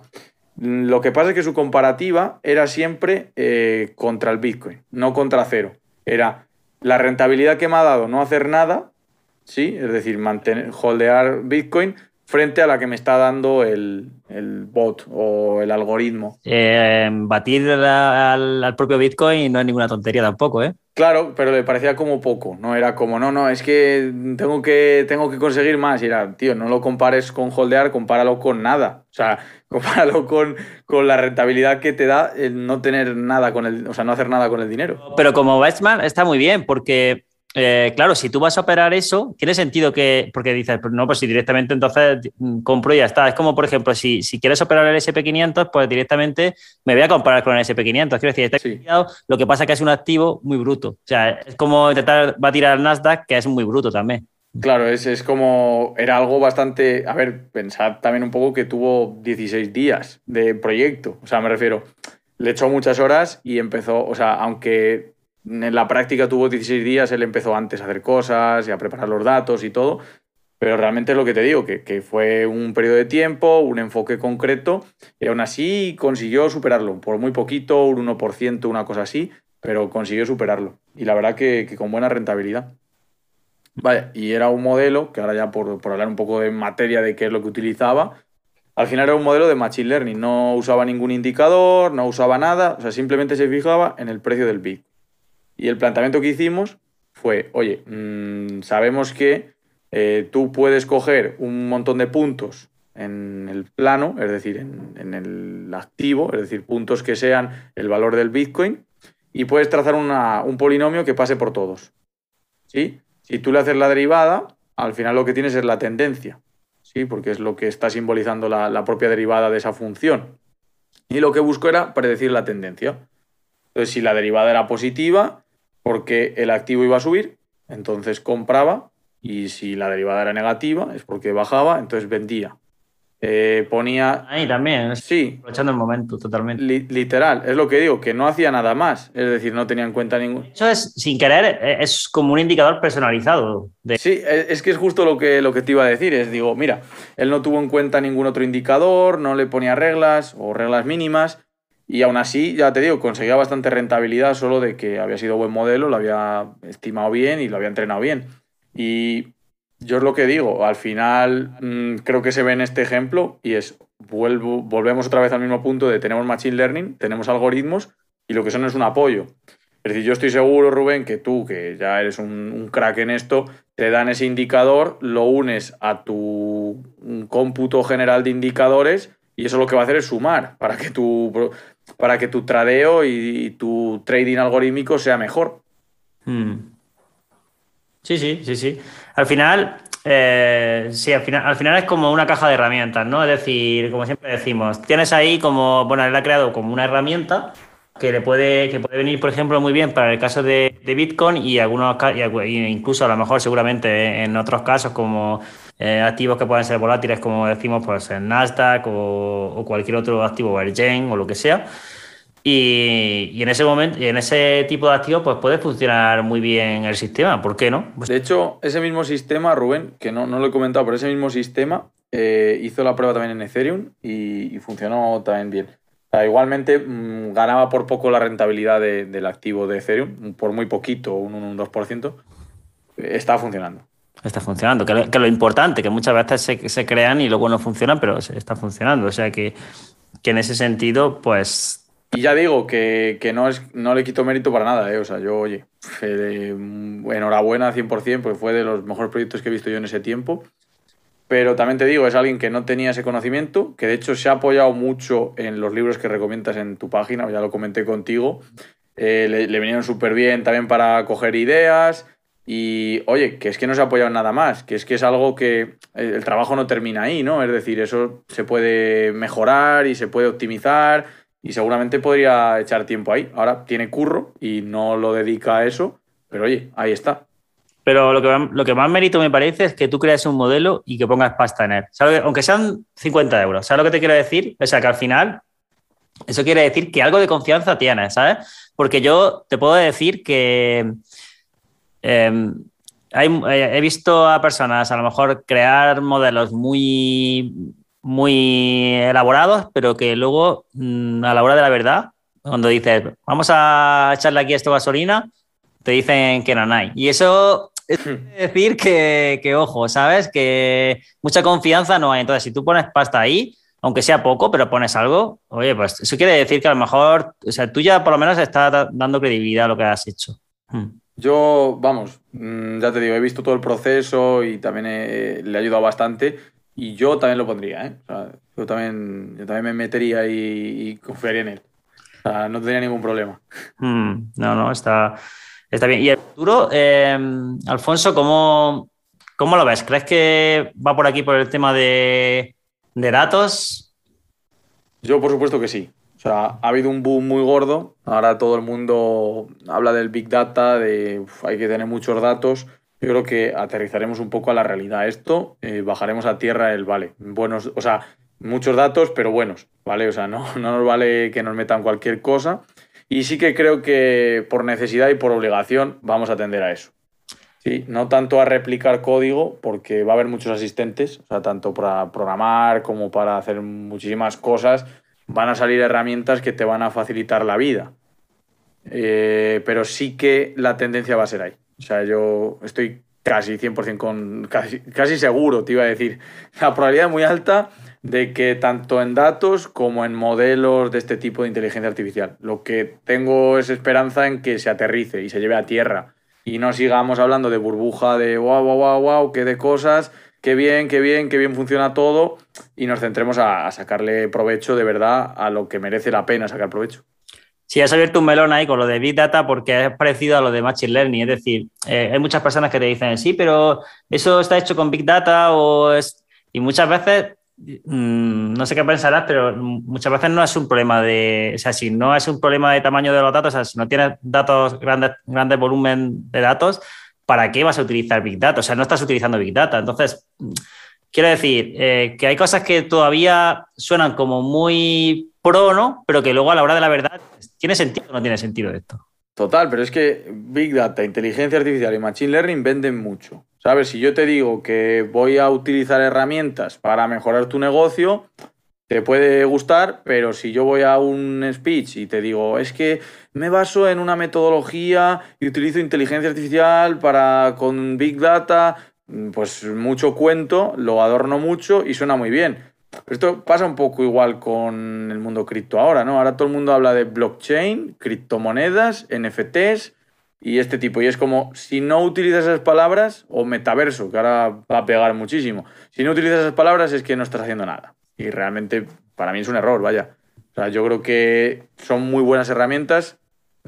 lo que pasa es que su comparativa era siempre eh, contra el Bitcoin, no contra cero. Era la rentabilidad que me ha dado no hacer nada, ¿sí? Es decir, mantener, holdear Bitcoin frente a la que me está dando el, bot o el algoritmo. Eh, batir al, al, propio Bitcoin no es ninguna tontería tampoco, ¿eh? Claro, pero le parecía como poco, no era como, no, no, es que tengo que, tengo que conseguir más. Y era, tío, no lo compares con holdear, compáralo con nada. O sea, compáralo con, con la rentabilidad que te da el no tener nada con el, o sea, no hacer nada con el dinero. Pero como Bestman está muy bien, porque eh, claro, si tú vas a operar eso, tiene sentido que, porque dices, pues no, pues si directamente entonces mm, compro y ya está. Es como, por ejemplo, si, si quieres operar el SP500, pues directamente me voy a comparar con el SP500. Quiero decir, está sí. lo que pasa es que es un activo muy bruto. O sea, es como intentar batir al Nasdaq, que es muy bruto también. Claro, es, es como, era algo bastante, a ver, pensad también un poco que tuvo 16 días de proyecto. O sea, me refiero, le echó muchas horas y empezó, o sea, aunque en la práctica tuvo 16 días, él empezó antes a hacer cosas y a preparar los datos y todo, pero realmente es lo que te digo, que, fue un periodo de tiempo, un enfoque concreto, y aún así consiguió superarlo, por muy poquito, un 1%, una cosa así, pero consiguió superarlo. Y la verdad que, con buena rentabilidad. Vale, y era un modelo, que ahora ya por, por hablar un poco de materia de qué es lo que utilizaba, al final era un modelo de Machine Learning, no usaba ningún indicador, no usaba nada, o sea, simplemente se fijaba en el precio del bit. Y el planteamiento que hicimos fue, oye, mm, sabemos que eh, tú puedes coger un montón de puntos en el plano, es decir, en, el activo, es decir, puntos que sean el valor del Bitcoin, y puedes trazar un polinomio que pase por todos. ¿sí? Si tú le haces la derivada, al final lo que tienes es la tendencia, ¿sí? porque es lo que está simbolizando la, la propia derivada de esa función. Y lo que busco era predecir la tendencia. Entonces, si la derivada era positiva, porque el activo iba a subir, entonces compraba y si la derivada era negativa es porque bajaba, entonces vendía. Eh, ponía... Ahí también, sí. aprovechando el momento totalmente. literal, es lo que digo, que no hacía nada más, es decir, no tenía en cuenta ningún... Eso es, sin querer, e, es como un indicador personalizado. De... Sí, e, es que es justo lo que, lo que te iba a decir, es digo, mira, él no tuvo en cuenta ningún otro indicador, no le ponía reglas o reglas mínimas, y aún así, ya te digo, conseguía bastante rentabilidad solo de que había sido buen modelo, lo había estimado bien y lo había entrenado bien. Y yo es lo que digo, al final mm, creo que se ve en este ejemplo y es, vuelvo, volvemos otra vez al mismo punto de tenemos Machine Learning, tenemos algoritmos y lo que son es un apoyo. Es decir, yo estoy seguro, Rubén, que tú, que ya eres un, un crack en esto, te dan ese indicador, lo unes a tu cómputo general de indicadores y eso lo que va a hacer es sumar para que tu, para que tu tradeo y, tu trading algorítmico sea mejor. Hmm. Sí, sí, sí, sí. Al final, eh, sí, al final, al final es como una caja de herramientas, ¿no? Es decir, como siempre decimos, tienes ahí como, bueno, él ha creado como una herramienta que le puede, que puede venir, por ejemplo, muy bien para el caso de, Bitcoin y algunos incluso a lo mejor seguramente en otros casos como eh, activos que pueden ser volátiles, como decimos, pues en Nasdaq o, cualquier otro activo, el Yen o lo que sea. Y, en ese momento, en ese tipo de activos, pues puede funcionar muy bien el sistema. ¿Por qué no? De hecho, ese mismo sistema, Rubén, que no, lo he comentado, pero ese mismo sistema eh, hizo la prueba también en Ethereum y, funcionó también bien. igualmente mmm, ganaba por poco la rentabilidad del activo de Ethereum, por muy poquito, un, un 2%. Estaba funcionando está funcionando. Que, lo, que lo importante, que muchas veces se, se, crean y luego no funcionan, pero está funcionando. O sea que, que en ese sentido, pues. Y ya digo que, que, no, es, no le quito mérito para nada, ¿eh? O sea, yo, oye, eh, enhorabuena 100%, pues fue de los mejores proyectos que he visto yo en ese tiempo. Pero también te digo, es alguien que no tenía ese conocimiento, que de hecho se ha apoyado mucho en los libros que recomiendas en tu página, ya lo comenté contigo. Eh, le, le vinieron súper bien también para coger ideas y oye, que es que no se ha apoyado nada más, que es que es algo que el trabajo no termina ahí, ¿no? Es decir, eso se puede mejorar y se puede optimizar y seguramente podría echar tiempo ahí. Ahora tiene curro y no lo dedica a eso, pero oye, ahí está. Pero lo que, lo que más mérito me parece es que tú creas un modelo y que pongas pasta en él. Aunque sean 50 euros. ¿Sabes lo que te quiero decir? O sea, que al final eso quiere decir que algo de confianza tienes, ¿sabes? Porque yo te puedo decir que Em, eh, he visto a personas a lo mejor crear modelos muy, muy elaborados, pero que luego mm, a la hora de la verdad, cuando dices, vamos a echarle aquí esto gasolina, te dicen que no hay. Y eso es decir que, que, ojo, ¿sabes? Que mucha confianza no hay. Entonces, si tú pones pasta ahí, aunque sea poco, pero pones algo, oye, pues eso quiere decir que a lo mejor, o sea, tú ya por lo menos estás dando credibilidad a lo que has hecho. Hmm. Yo, vamos, mm, ya te digo, he visto todo el proceso y también le ha ayudado bastante. Y yo también lo pondría, ¿eh? O sea, yo, también, yo también me metería y, confiaría en él. O sea, no tendría ningún problema. Hmm. no, no, está, está bien. Y el futuro, eh, Alfonso, ¿cómo, ¿cómo lo ves? ¿Crees que va por aquí por el tema de, de datos? Yo, por supuesto que sí. O sea, ha habido un boom muy gordo. Ahora todo el mundo habla del Big Data, de hay que tener muchos datos. Yo creo que aterrizaremos un poco a la realidad. Esto, eh, bajaremos a tierra el vale. Buenos, o sea, muchos datos, pero buenos, ¿vale? O sea, no, no nos vale que nos metan cualquier cosa. Y sí que creo que por necesidad y por obligación vamos a atender a eso. Sí, no tanto a replicar código, porque va a haber muchos asistentes, o sea, tanto para programar como para hacer muchísimas cosas, van a salir herramientas que te van a facilitar la vida. Eh, pero sí que la tendencia va a ser ahí. O sea, yo estoy casi 100% con, casi, casi seguro, te iba a decir, la probabilidad muy alta de que tanto en datos como en modelos de este tipo de inteligencia artificial. Lo que tengo es esperanza en que se aterrice y se lleve a tierra y no sigamos hablando de burbuja de wow, wow, wow, wow, qué de cosas, qué bien, qué bien, qué bien funciona todo y nos centremos a, sacarle provecho de verdad a lo que merece la pena sacar provecho. Sí, has abierto un melón ahí con lo de Big Data porque es parecido a lo de Machine Learning. Es decir, eh, hay muchas personas que te dicen, sí, pero eso está hecho con Big Data o es... Y muchas veces Mm, no sé qué pensarás, pero muchas veces no es un problema de, o sea, si no es un problema de tamaño de los datos, o sea, si no tienes datos, grandes, grandes volumen de datos, ¿para qué vas a utilizar Big Data? O sea, no estás utilizando Big Data. Entonces, quiero decir eh, que hay cosas que todavía suenan como muy pro, ¿no? Pero que luego a la hora de la verdad, ¿tiene sentido o no tiene sentido esto? Total, pero es que Big Data, inteligencia artificial y Machine Learning venden mucho. ¿Sabes? Si yo te digo que voy a utilizar herramientas para mejorar tu negocio, te puede gustar, pero si yo voy a un speech y te digo, es que me baso en una metodología y utilizo inteligencia artificial para con Big Data, pues mucho cuento, lo adorno mucho y suena muy bien. Esto pasa un poco igual con el mundo cripto ahora, ¿no? Ahora todo el mundo habla de blockchain, criptomonedas, NFTs y este tipo. Y es como, si no utilizas esas palabras, o metaverso, que ahora va a pegar muchísimo, si no utilizas esas palabras es que no estás haciendo nada. Y realmente para mí es un error, vaya. O sea, yo creo que son muy buenas herramientas.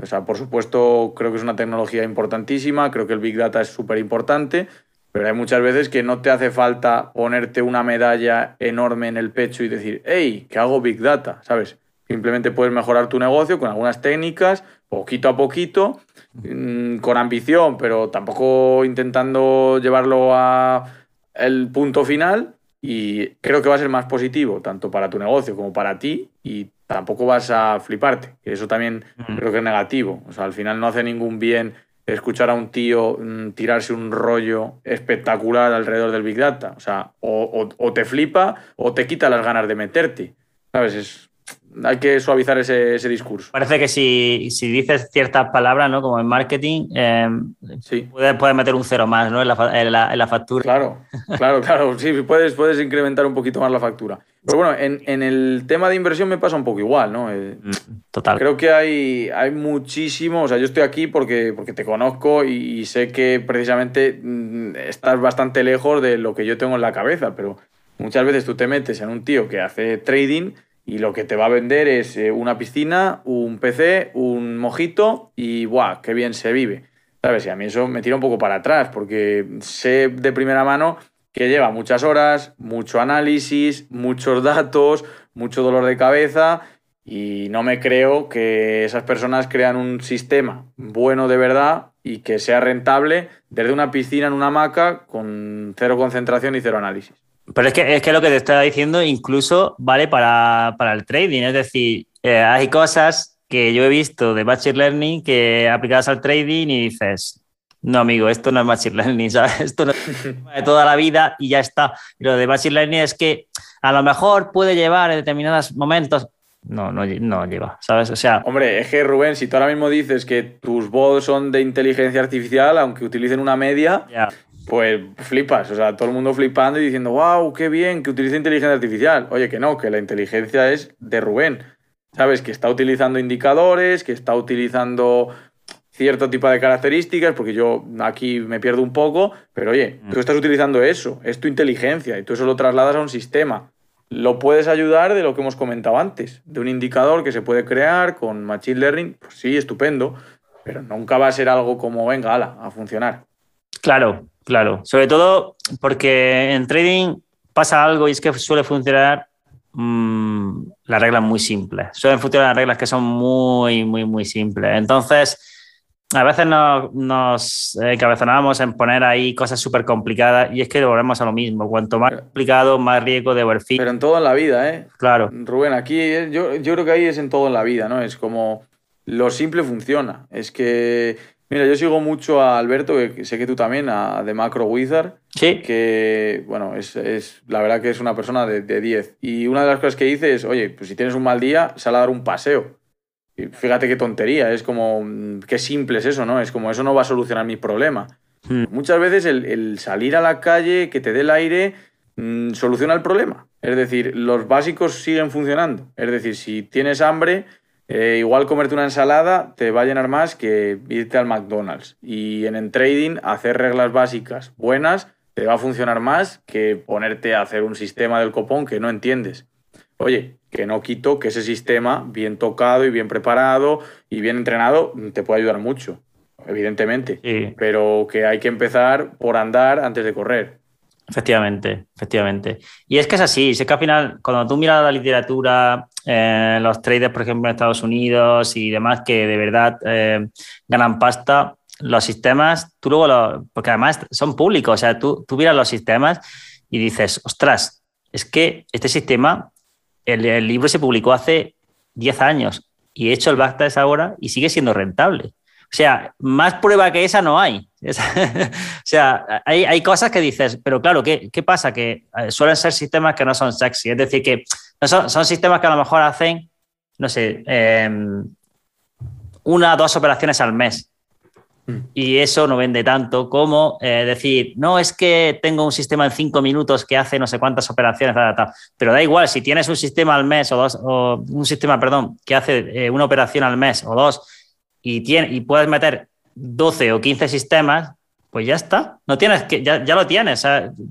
O sea, por supuesto, creo que es una tecnología importantísima, creo que el Big Data es súper importante, pero hay muchas veces que no te hace falta ponerte una medalla enorme en el pecho y decir, hey, que hago Big Data, ¿sabes? Simplemente puedes mejorar tu negocio con algunas técnicas, poquito a poquito, mm, con ambición, pero tampoco intentando llevarlo a el punto final. Y creo que va a ser más positivo, tanto para tu negocio como para ti, y tampoco vas a fliparte, que eso también creo que es negativo. O sea, al final no hace ningún bien escuchar a un tío mm, tirarse un rollo espectacular alrededor del Big Data. O sea, o, te flipa o te quita las ganas de meterte. ¿Sabes? Es, hay que suavizar ese, discurso. Parece que si, dices ciertas palabras, ¿no? Como en marketing, em, sí. puedes, meter un cero más, ¿no? En la, factura. Claro, claro, claro. Sí, puedes, puedes incrementar un poquito más la factura. Pero bueno, en, el tema de inversión me pasa un poco igual, ¿no? Eh, mm, total. Creo que hay, hay muchísimo, o sea, yo estoy aquí porque, porque te conozco y, sé que precisamente mm, estás bastante lejos de lo que yo tengo en la cabeza, pero muchas veces tú te metes en un tío que hace trading y lo que te va a vender es eh, una piscina, un PC, un mojito y ¡guau! ¡Qué bien se vive! ¿Sabes? Y a mí eso me tira un poco para atrás porque sé de primera mano que lleva muchas horas, mucho análisis, muchos datos, mucho dolor de cabeza y no me creo que esas personas crean un sistema bueno de verdad y que sea rentable desde una piscina en una hamaca con cero concentración y cero análisis. Pero es que, es que lo que te estaba diciendo incluso vale para, el trading, es decir, eh, hay cosas que yo he visto de Machine Learning que aplicadas al trading y dices, no, amigo, esto no es Machine Learning, ¿sabes? Esto no es de toda la vida y ya está. lo de Machine Learning es que a lo mejor puede llevar en determinados momentos, no, no, no lleva, ¿sabes? O sea... Hombre, es que Rubén, si tú ahora mismo dices que tus bots son de inteligencia artificial, aunque utilicen una media, pues flipas. O sea, todo el mundo flipando y diciendo, wow, qué bien que utilice inteligencia artificial. Oye, que no, que la inteligencia es de Rubén. ¿Sabes? Que está utilizando indicadores, que está utilizando cierto tipo de características, porque yo aquí me pierdo un poco, pero oye, tú mm. estás utilizando eso, es tu inteligencia y tú eso lo trasladas a un sistema lo puedes ayudar de lo que hemos comentado antes, de un indicador que se puede crear con Machine Learning, pues sí, estupendo, pero nunca va a ser algo como, venga, ala, a funcionar. Claro, claro. Sobre todo porque en trading pasa algo y es que suele funcionar mmm, las reglas muy simples. Suelen funcionar las reglas que son muy, muy, muy simples. Entonces, a veces nos, nos eh, en poner ahí cosas súper complicadas y es que volvemos a lo mismo. Cuanto más complicado, más riesgo de overfit. Pero en todo en la vida, ¿eh? Claro. Rubén, aquí yo, yo creo que ahí es en todo en la vida, ¿no? Es como lo simple funciona. Es que, mira, yo sigo mucho a Alberto, que sé que tú también, a The Macro Wizard. Sí. Que, bueno, es, es la verdad que es una persona de 10. y una de las cosas que dice es, oye, pues si tienes un mal día, sal a dar un paseo fíjate qué tontería, es como, mm, qué simple es eso, ¿no? Es como, eso no va a solucionar mi problema. Hmm. Muchas veces el, salir a la calle, que te dé el aire, mm, soluciona el problema. Es decir, los básicos siguen funcionando. Es decir, si tienes hambre, eh, igual comerte una ensalada te va a llenar más que irte al McDonald's. Y en el trading, hacer reglas básicas buenas te va a funcionar más que ponerte a hacer un sistema del copón que no entiendes. Oye, que no quito que ese sistema, bien tocado y bien preparado y bien entrenado, te puede ayudar mucho, evidentemente. Pero que hay que empezar por andar antes de correr. Efectivamente, efectivamente. Y es que es así, sé que al final, cuando tú miras la literatura, eh, los traders, por ejemplo, en Estados Unidos y demás, que de verdad eh, ganan pasta, los sistemas, tú luego, lo, porque además son públicos, o sea, tú, miras los sistemas y dices, ostras, es que este sistema el, libro se publicó hace 10 años y he hecho el backtest ahora y sigue siendo rentable. O sea, más prueba que esa no hay. o sea, hay, cosas que dices, pero claro, ¿qué, pasa? Que eh, suelen ser sistemas que no son sexy. Es decir, que son, son sistemas que a lo mejor hacen, no sé, em, una o dos operaciones al mes. Y eso no vende tanto como eh, decir, no, es que tengo un sistema en cinco minutos que hace no sé cuántas operaciones, pero da igual, si tienes un sistema al mes o dos, o un sistema, perdón, que hace eh, una operación al mes o dos y, puedes meter 12 o 15 sistemas, pues ya está, no tienes que, ya, lo tienes,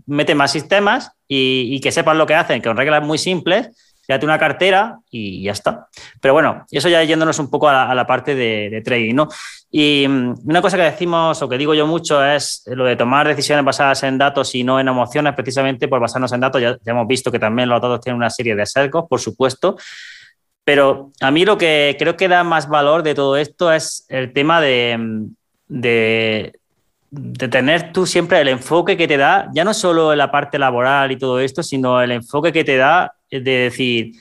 mete más sistemas y, que sepan lo que hacen, que con reglas muy simples Quédate una cartera y ya está. Pero bueno, eso ya yéndonos un poco a la, parte de, trading, ¿no? Y mm, una cosa que decimos o que digo yo mucho es lo de tomar decisiones basadas en datos y no en emociones, precisamente por basarnos en datos. Ya, hemos visto que también los datos tienen una serie de sesgos, por supuesto. Pero a mí lo que creo que da más valor de todo esto es el tema de, mm, de tener tú siempre el enfoque que te da, ya no solo en la parte laboral y todo esto, sino el enfoque que te da de decir,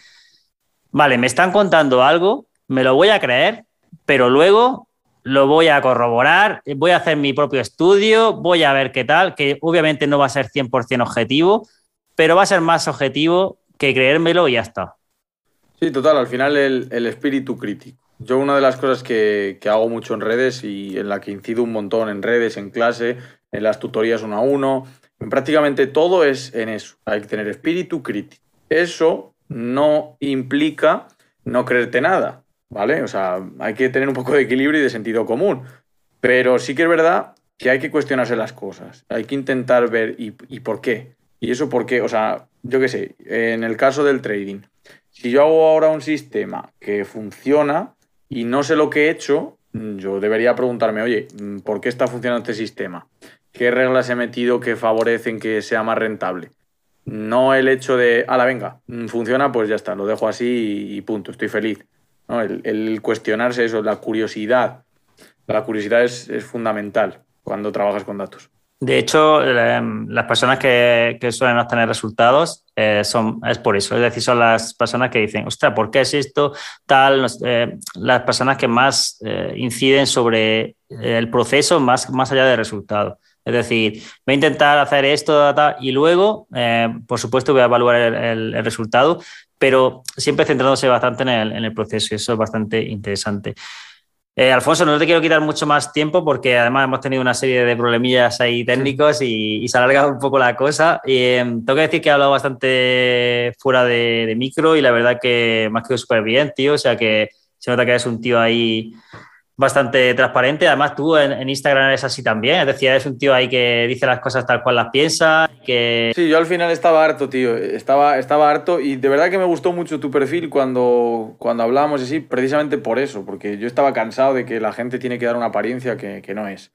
vale, me están contando algo, me lo voy a creer, pero luego lo voy a corroborar, voy a hacer mi propio estudio, voy a ver qué tal, que obviamente no va a ser 100% objetivo, pero va a ser más objetivo que creérmelo y ya está. Sí, total, al final el, espíritu crítico. Yo una de las cosas que, que, hago mucho en redes y en la que incido un montón en redes, en clase, en las tutorías uno a uno, en prácticamente todo es en eso. Hay que tener espíritu crítico eso no implica no creerte nada, ¿vale? O sea, hay que tener un poco de equilibrio y de sentido común. Pero sí que es verdad que hay que cuestionarse las cosas. Hay que intentar ver y, por qué. Y eso por qué, o sea, yo qué sé, en el caso del trading, si yo hago ahora un sistema que funciona y no sé lo que he hecho, yo debería preguntarme, oye, ¿por qué está funcionando este sistema? ¿Qué reglas he metido que favorecen que sea más rentable? No el hecho de, a la venga, funciona, pues ya está, lo dejo así y, punto, estoy feliz. El, cuestionarse eso, la curiosidad. La curiosidad es, fundamental cuando trabajas con datos. De hecho, las personas que, suelen obtener resultados eh, son, es por eso. Es decir, son las personas que dicen, ostras, ¿por qué es esto? Tal, eh, las personas que más eh, inciden sobre el proceso más, más allá del resultado. Es decir, voy a intentar hacer esto y luego, eh, por supuesto, voy a evaluar el, resultado, pero siempre centrándose bastante en el, en el proceso y eso es bastante interesante. Eh, Alfonso, no te quiero quitar mucho más tiempo porque además hemos tenido una serie de problemillas ahí técnicos y, se ha alargado un poco la cosa. Y, eh, tengo que decir que he hablado bastante fuera de, micro y la verdad que me ha quedado súper bien, tío. O sea que se nota que eres un tío ahí bastante transparente. Además, tú en, Instagram eres así también. Es decir, eres un tío ahí que dice las cosas tal cual las piensa. Que... Sí, yo al final estaba harto, tío. Estaba, estaba harto y de verdad que me gustó mucho tu perfil cuando, cuando hablábamos así, precisamente por eso, porque yo estaba cansado de que la gente tiene que dar una apariencia que, que no es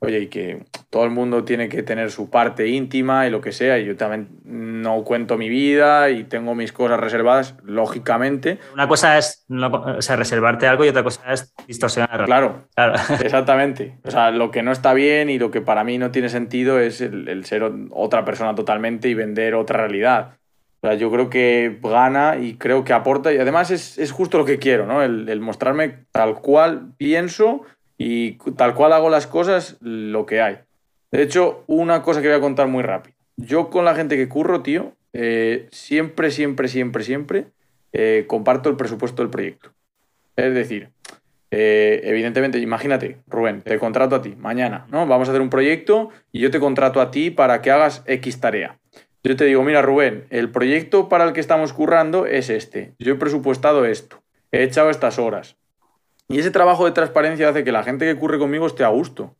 oye, y que todo el mundo tiene que tener su parte íntima y lo que sea, y yo también no cuento mi vida y tengo mis cosas reservadas, lógicamente. Una cosa es o sea, reservarte algo y otra cosa es distorsionarlo. Claro, claro. exactamente. O sea, lo que no está bien y lo que para mí no tiene sentido es el, ser otra persona totalmente y vender otra realidad. O sea, yo creo que gana y creo que aporta y además es, es justo lo que quiero, ¿no? El, el mostrarme tal cual pienso y tal cual hago las cosas, lo que hay. De hecho, una cosa que voy a contar muy rápido. Yo con la gente que curro, tío, eh, siempre, siempre, siempre, siempre eh, comparto el presupuesto del proyecto. Es decir, eh, evidentemente, imagínate, Rubén, te contrato a ti mañana, ¿no? Vamos a hacer un proyecto y yo te contrato a ti para que hagas X tarea. Yo te digo, mira, Rubén, el proyecto para el que estamos currando es este. Yo he presupuestado esto. He echado estas horas. Y ese trabajo de transparencia hace que la gente que ocurre conmigo esté a gusto.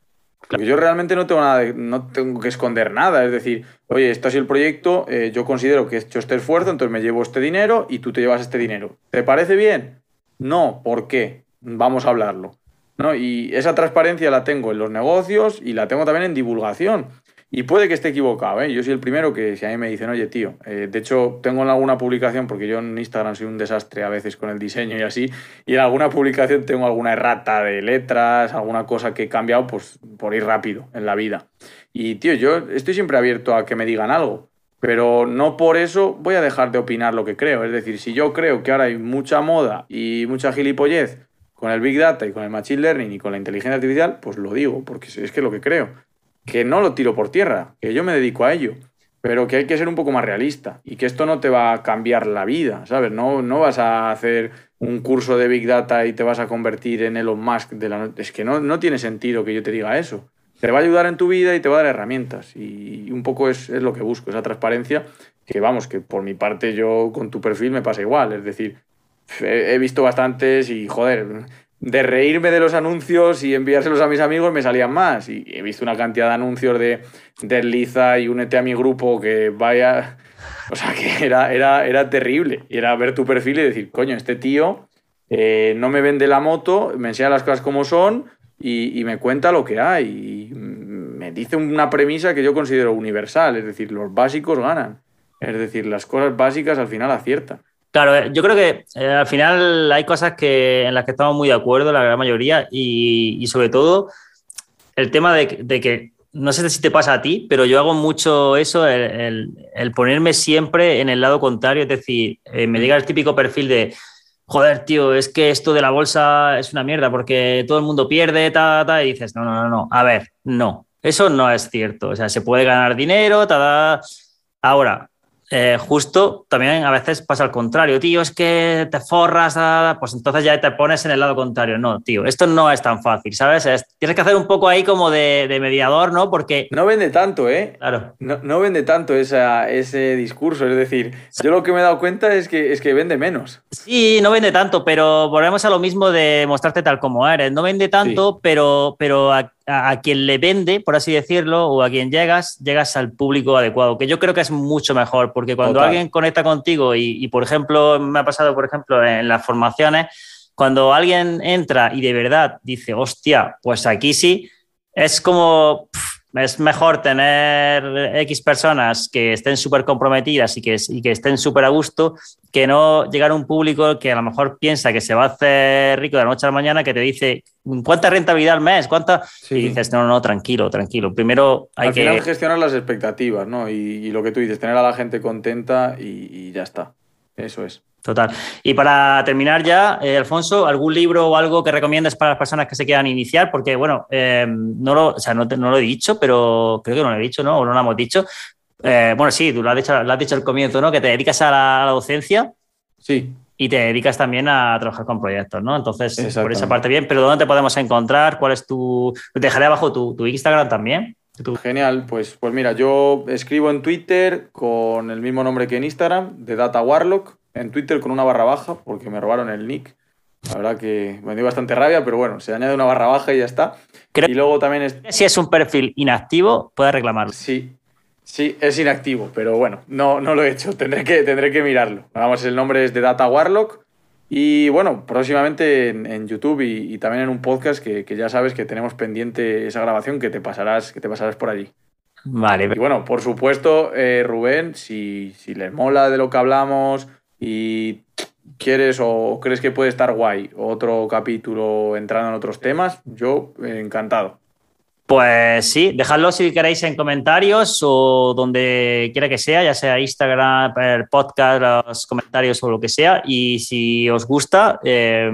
Porque yo realmente no tengo nada, no tengo que esconder nada. Es decir, oye, esto es el proyecto, eh, yo considero que he hecho este esfuerzo, entonces me llevo este dinero y tú te llevas este dinero. ¿Te parece bien? No, ¿por qué? Vamos a hablarlo. ¿No? Y esa transparencia la tengo en los negocios y la tengo también en divulgación. Y puede que esté equivocado, ¿eh? Yo soy el primero que si a mí me dicen, oye, tío, eh, de hecho tengo en alguna publicación, porque yo en Instagram soy un desastre a veces con el diseño y así, y en alguna publicación tengo alguna errata de letras, alguna cosa que he cambiado pues, por ir rápido en la vida. Y, tío, yo estoy siempre abierto a que me digan algo, pero no por eso voy a dejar de opinar lo que creo. Es decir, si yo creo que ahora hay mucha moda y mucha gilipollez con el Big Data y con el Machine Learning y con la inteligencia artificial, pues lo digo, porque es que es lo que creo que no lo tiro por tierra, que yo me dedico a ello, pero que hay que ser un poco más realista y que esto no te va a cambiar la vida, ¿sabes? No, no vas a hacer un curso de Big Data y te vas a convertir en Elon Musk de la Es que no, no tiene sentido que yo te diga eso. Te va a ayudar en tu vida y te va a dar herramientas. Y un poco es, es lo que busco, esa transparencia, que vamos, que por mi parte yo con tu perfil me pasa igual. Es decir, he, he visto bastantes y joder, de reírme de los anuncios y enviárselos a mis amigos me salían más. Y he visto una cantidad de anuncios de desliza y únete a mi grupo que vaya. O sea, que era, era, era terrible. Y era ver tu perfil y decir, coño, este tío eh, no me vende la moto, me enseña las cosas como son y, y, me cuenta lo que hay. Y me dice una premisa que yo considero universal, es decir, los básicos ganan. Es decir, las cosas básicas al final aciertan. Claro, eh, yo creo que eh, al final hay cosas que, en las que estamos muy de acuerdo, la gran mayoría, y, sobre todo el tema de, que, no sé si te pasa a ti, pero yo hago mucho eso, el, ponerme siempre en el lado contrario, es decir, eh, me llega el típico perfil de, joder, tío, es que esto de la bolsa es una mierda porque todo el mundo pierde, ta, ta, y dices, no, no, no, no, a ver, no, eso no es cierto, o sea, se puede ganar dinero, ta, ta. Ahora, eh, justo también a veces pasa al contrario, tío, es que te forras, pues entonces ya te pones en el lado contrario. No, tío, esto no es tan fácil, ¿sabes? tienes que hacer un poco ahí como de, mediador, ¿no? Porque... No vende tanto, ¿eh? Claro. No, vende tanto ese discurso, es decir, yo lo que me he dado cuenta es que, es que vende menos. Sí, no vende tanto, pero volvemos a lo mismo de mostrarte tal como eres. No vende tanto, pero, pero a, quien le vende, por así decirlo, o a quien llegas, llegas al público adecuado, que yo creo que es mucho mejor, porque cuando alguien conecta contigo y, por ejemplo, me ha pasado, por ejemplo, en las formaciones, cuando alguien entra y de verdad dice, hostia, pues aquí sí, es como es mejor tener X personas que estén súper comprometidas y que, y que estén súper a gusto que no llegar a un público que a lo mejor piensa que se va a hacer rico de la noche a la mañana, que te dice, ¿cuánta rentabilidad al mes? ¿Cuánta? Y dices, no, no, tranquilo, tranquilo. Primero hay al que... Final gestionar las expectativas, ¿no? Y, lo que tú dices, tener a la gente contenta y, ya está. Eso es. Total. Y para terminar ya, eh, Alfonso, ¿algún libro o algo que recomiendes para las personas que se quieran iniciar? Porque, bueno, eh, no, lo, o sea, no, lo he dicho, pero creo que no lo he dicho, ¿no? O no lo hemos dicho. Eh, bueno, sí, tú lo has, dicho, lo has dicho al comienzo, ¿no? Que te dedicas a la, docencia. Sí. Y te dedicas también a trabajar con proyectos, ¿no? Entonces, por esa parte bien. Pero ¿dónde te podemos encontrar? ¿Cuál es tu...? Dejaré abajo tu, tu Instagram también. Genial, pues, pues mira, yo escribo en Twitter con el mismo nombre que en Instagram, de Data Warlock, en Twitter con una barra baja, porque me robaron el nick. La verdad que me dio bastante rabia, pero bueno, se añade una barra baja y ya está. y luego también es... Si es un perfil inactivo, puedes reclamarlo. Sí, sí, es inactivo, pero bueno, no, no lo he hecho, tendré que, tendré que mirarlo. Vamos, el nombre es de Data Warlock y bueno, próximamente en, YouTube y, también en un podcast que, ya sabes que tenemos pendiente esa grabación que te pasarás, que te pasarás por allí. Vale. Y bueno, por supuesto, eh, Rubén, si, si les mola de lo que hablamos y quieres o crees que puede estar guay otro capítulo entrando en otros temas, yo encantado. Pues sí, dejadlo si queréis en comentarios o donde quiera que sea, ya sea Instagram, el podcast, los comentarios o lo que sea. Y si os gusta, eh,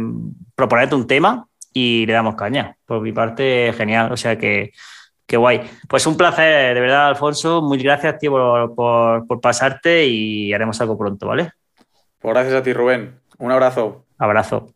proponed un tema y le damos caña. Por mi parte, genial. O sea que, qué guay. Pues un placer, de verdad, Alfonso. Muchas gracias, tío, por, por pasarte y haremos algo pronto, ¿vale? Pues gracias a ti, Rubén. Un abrazo. Abrazo.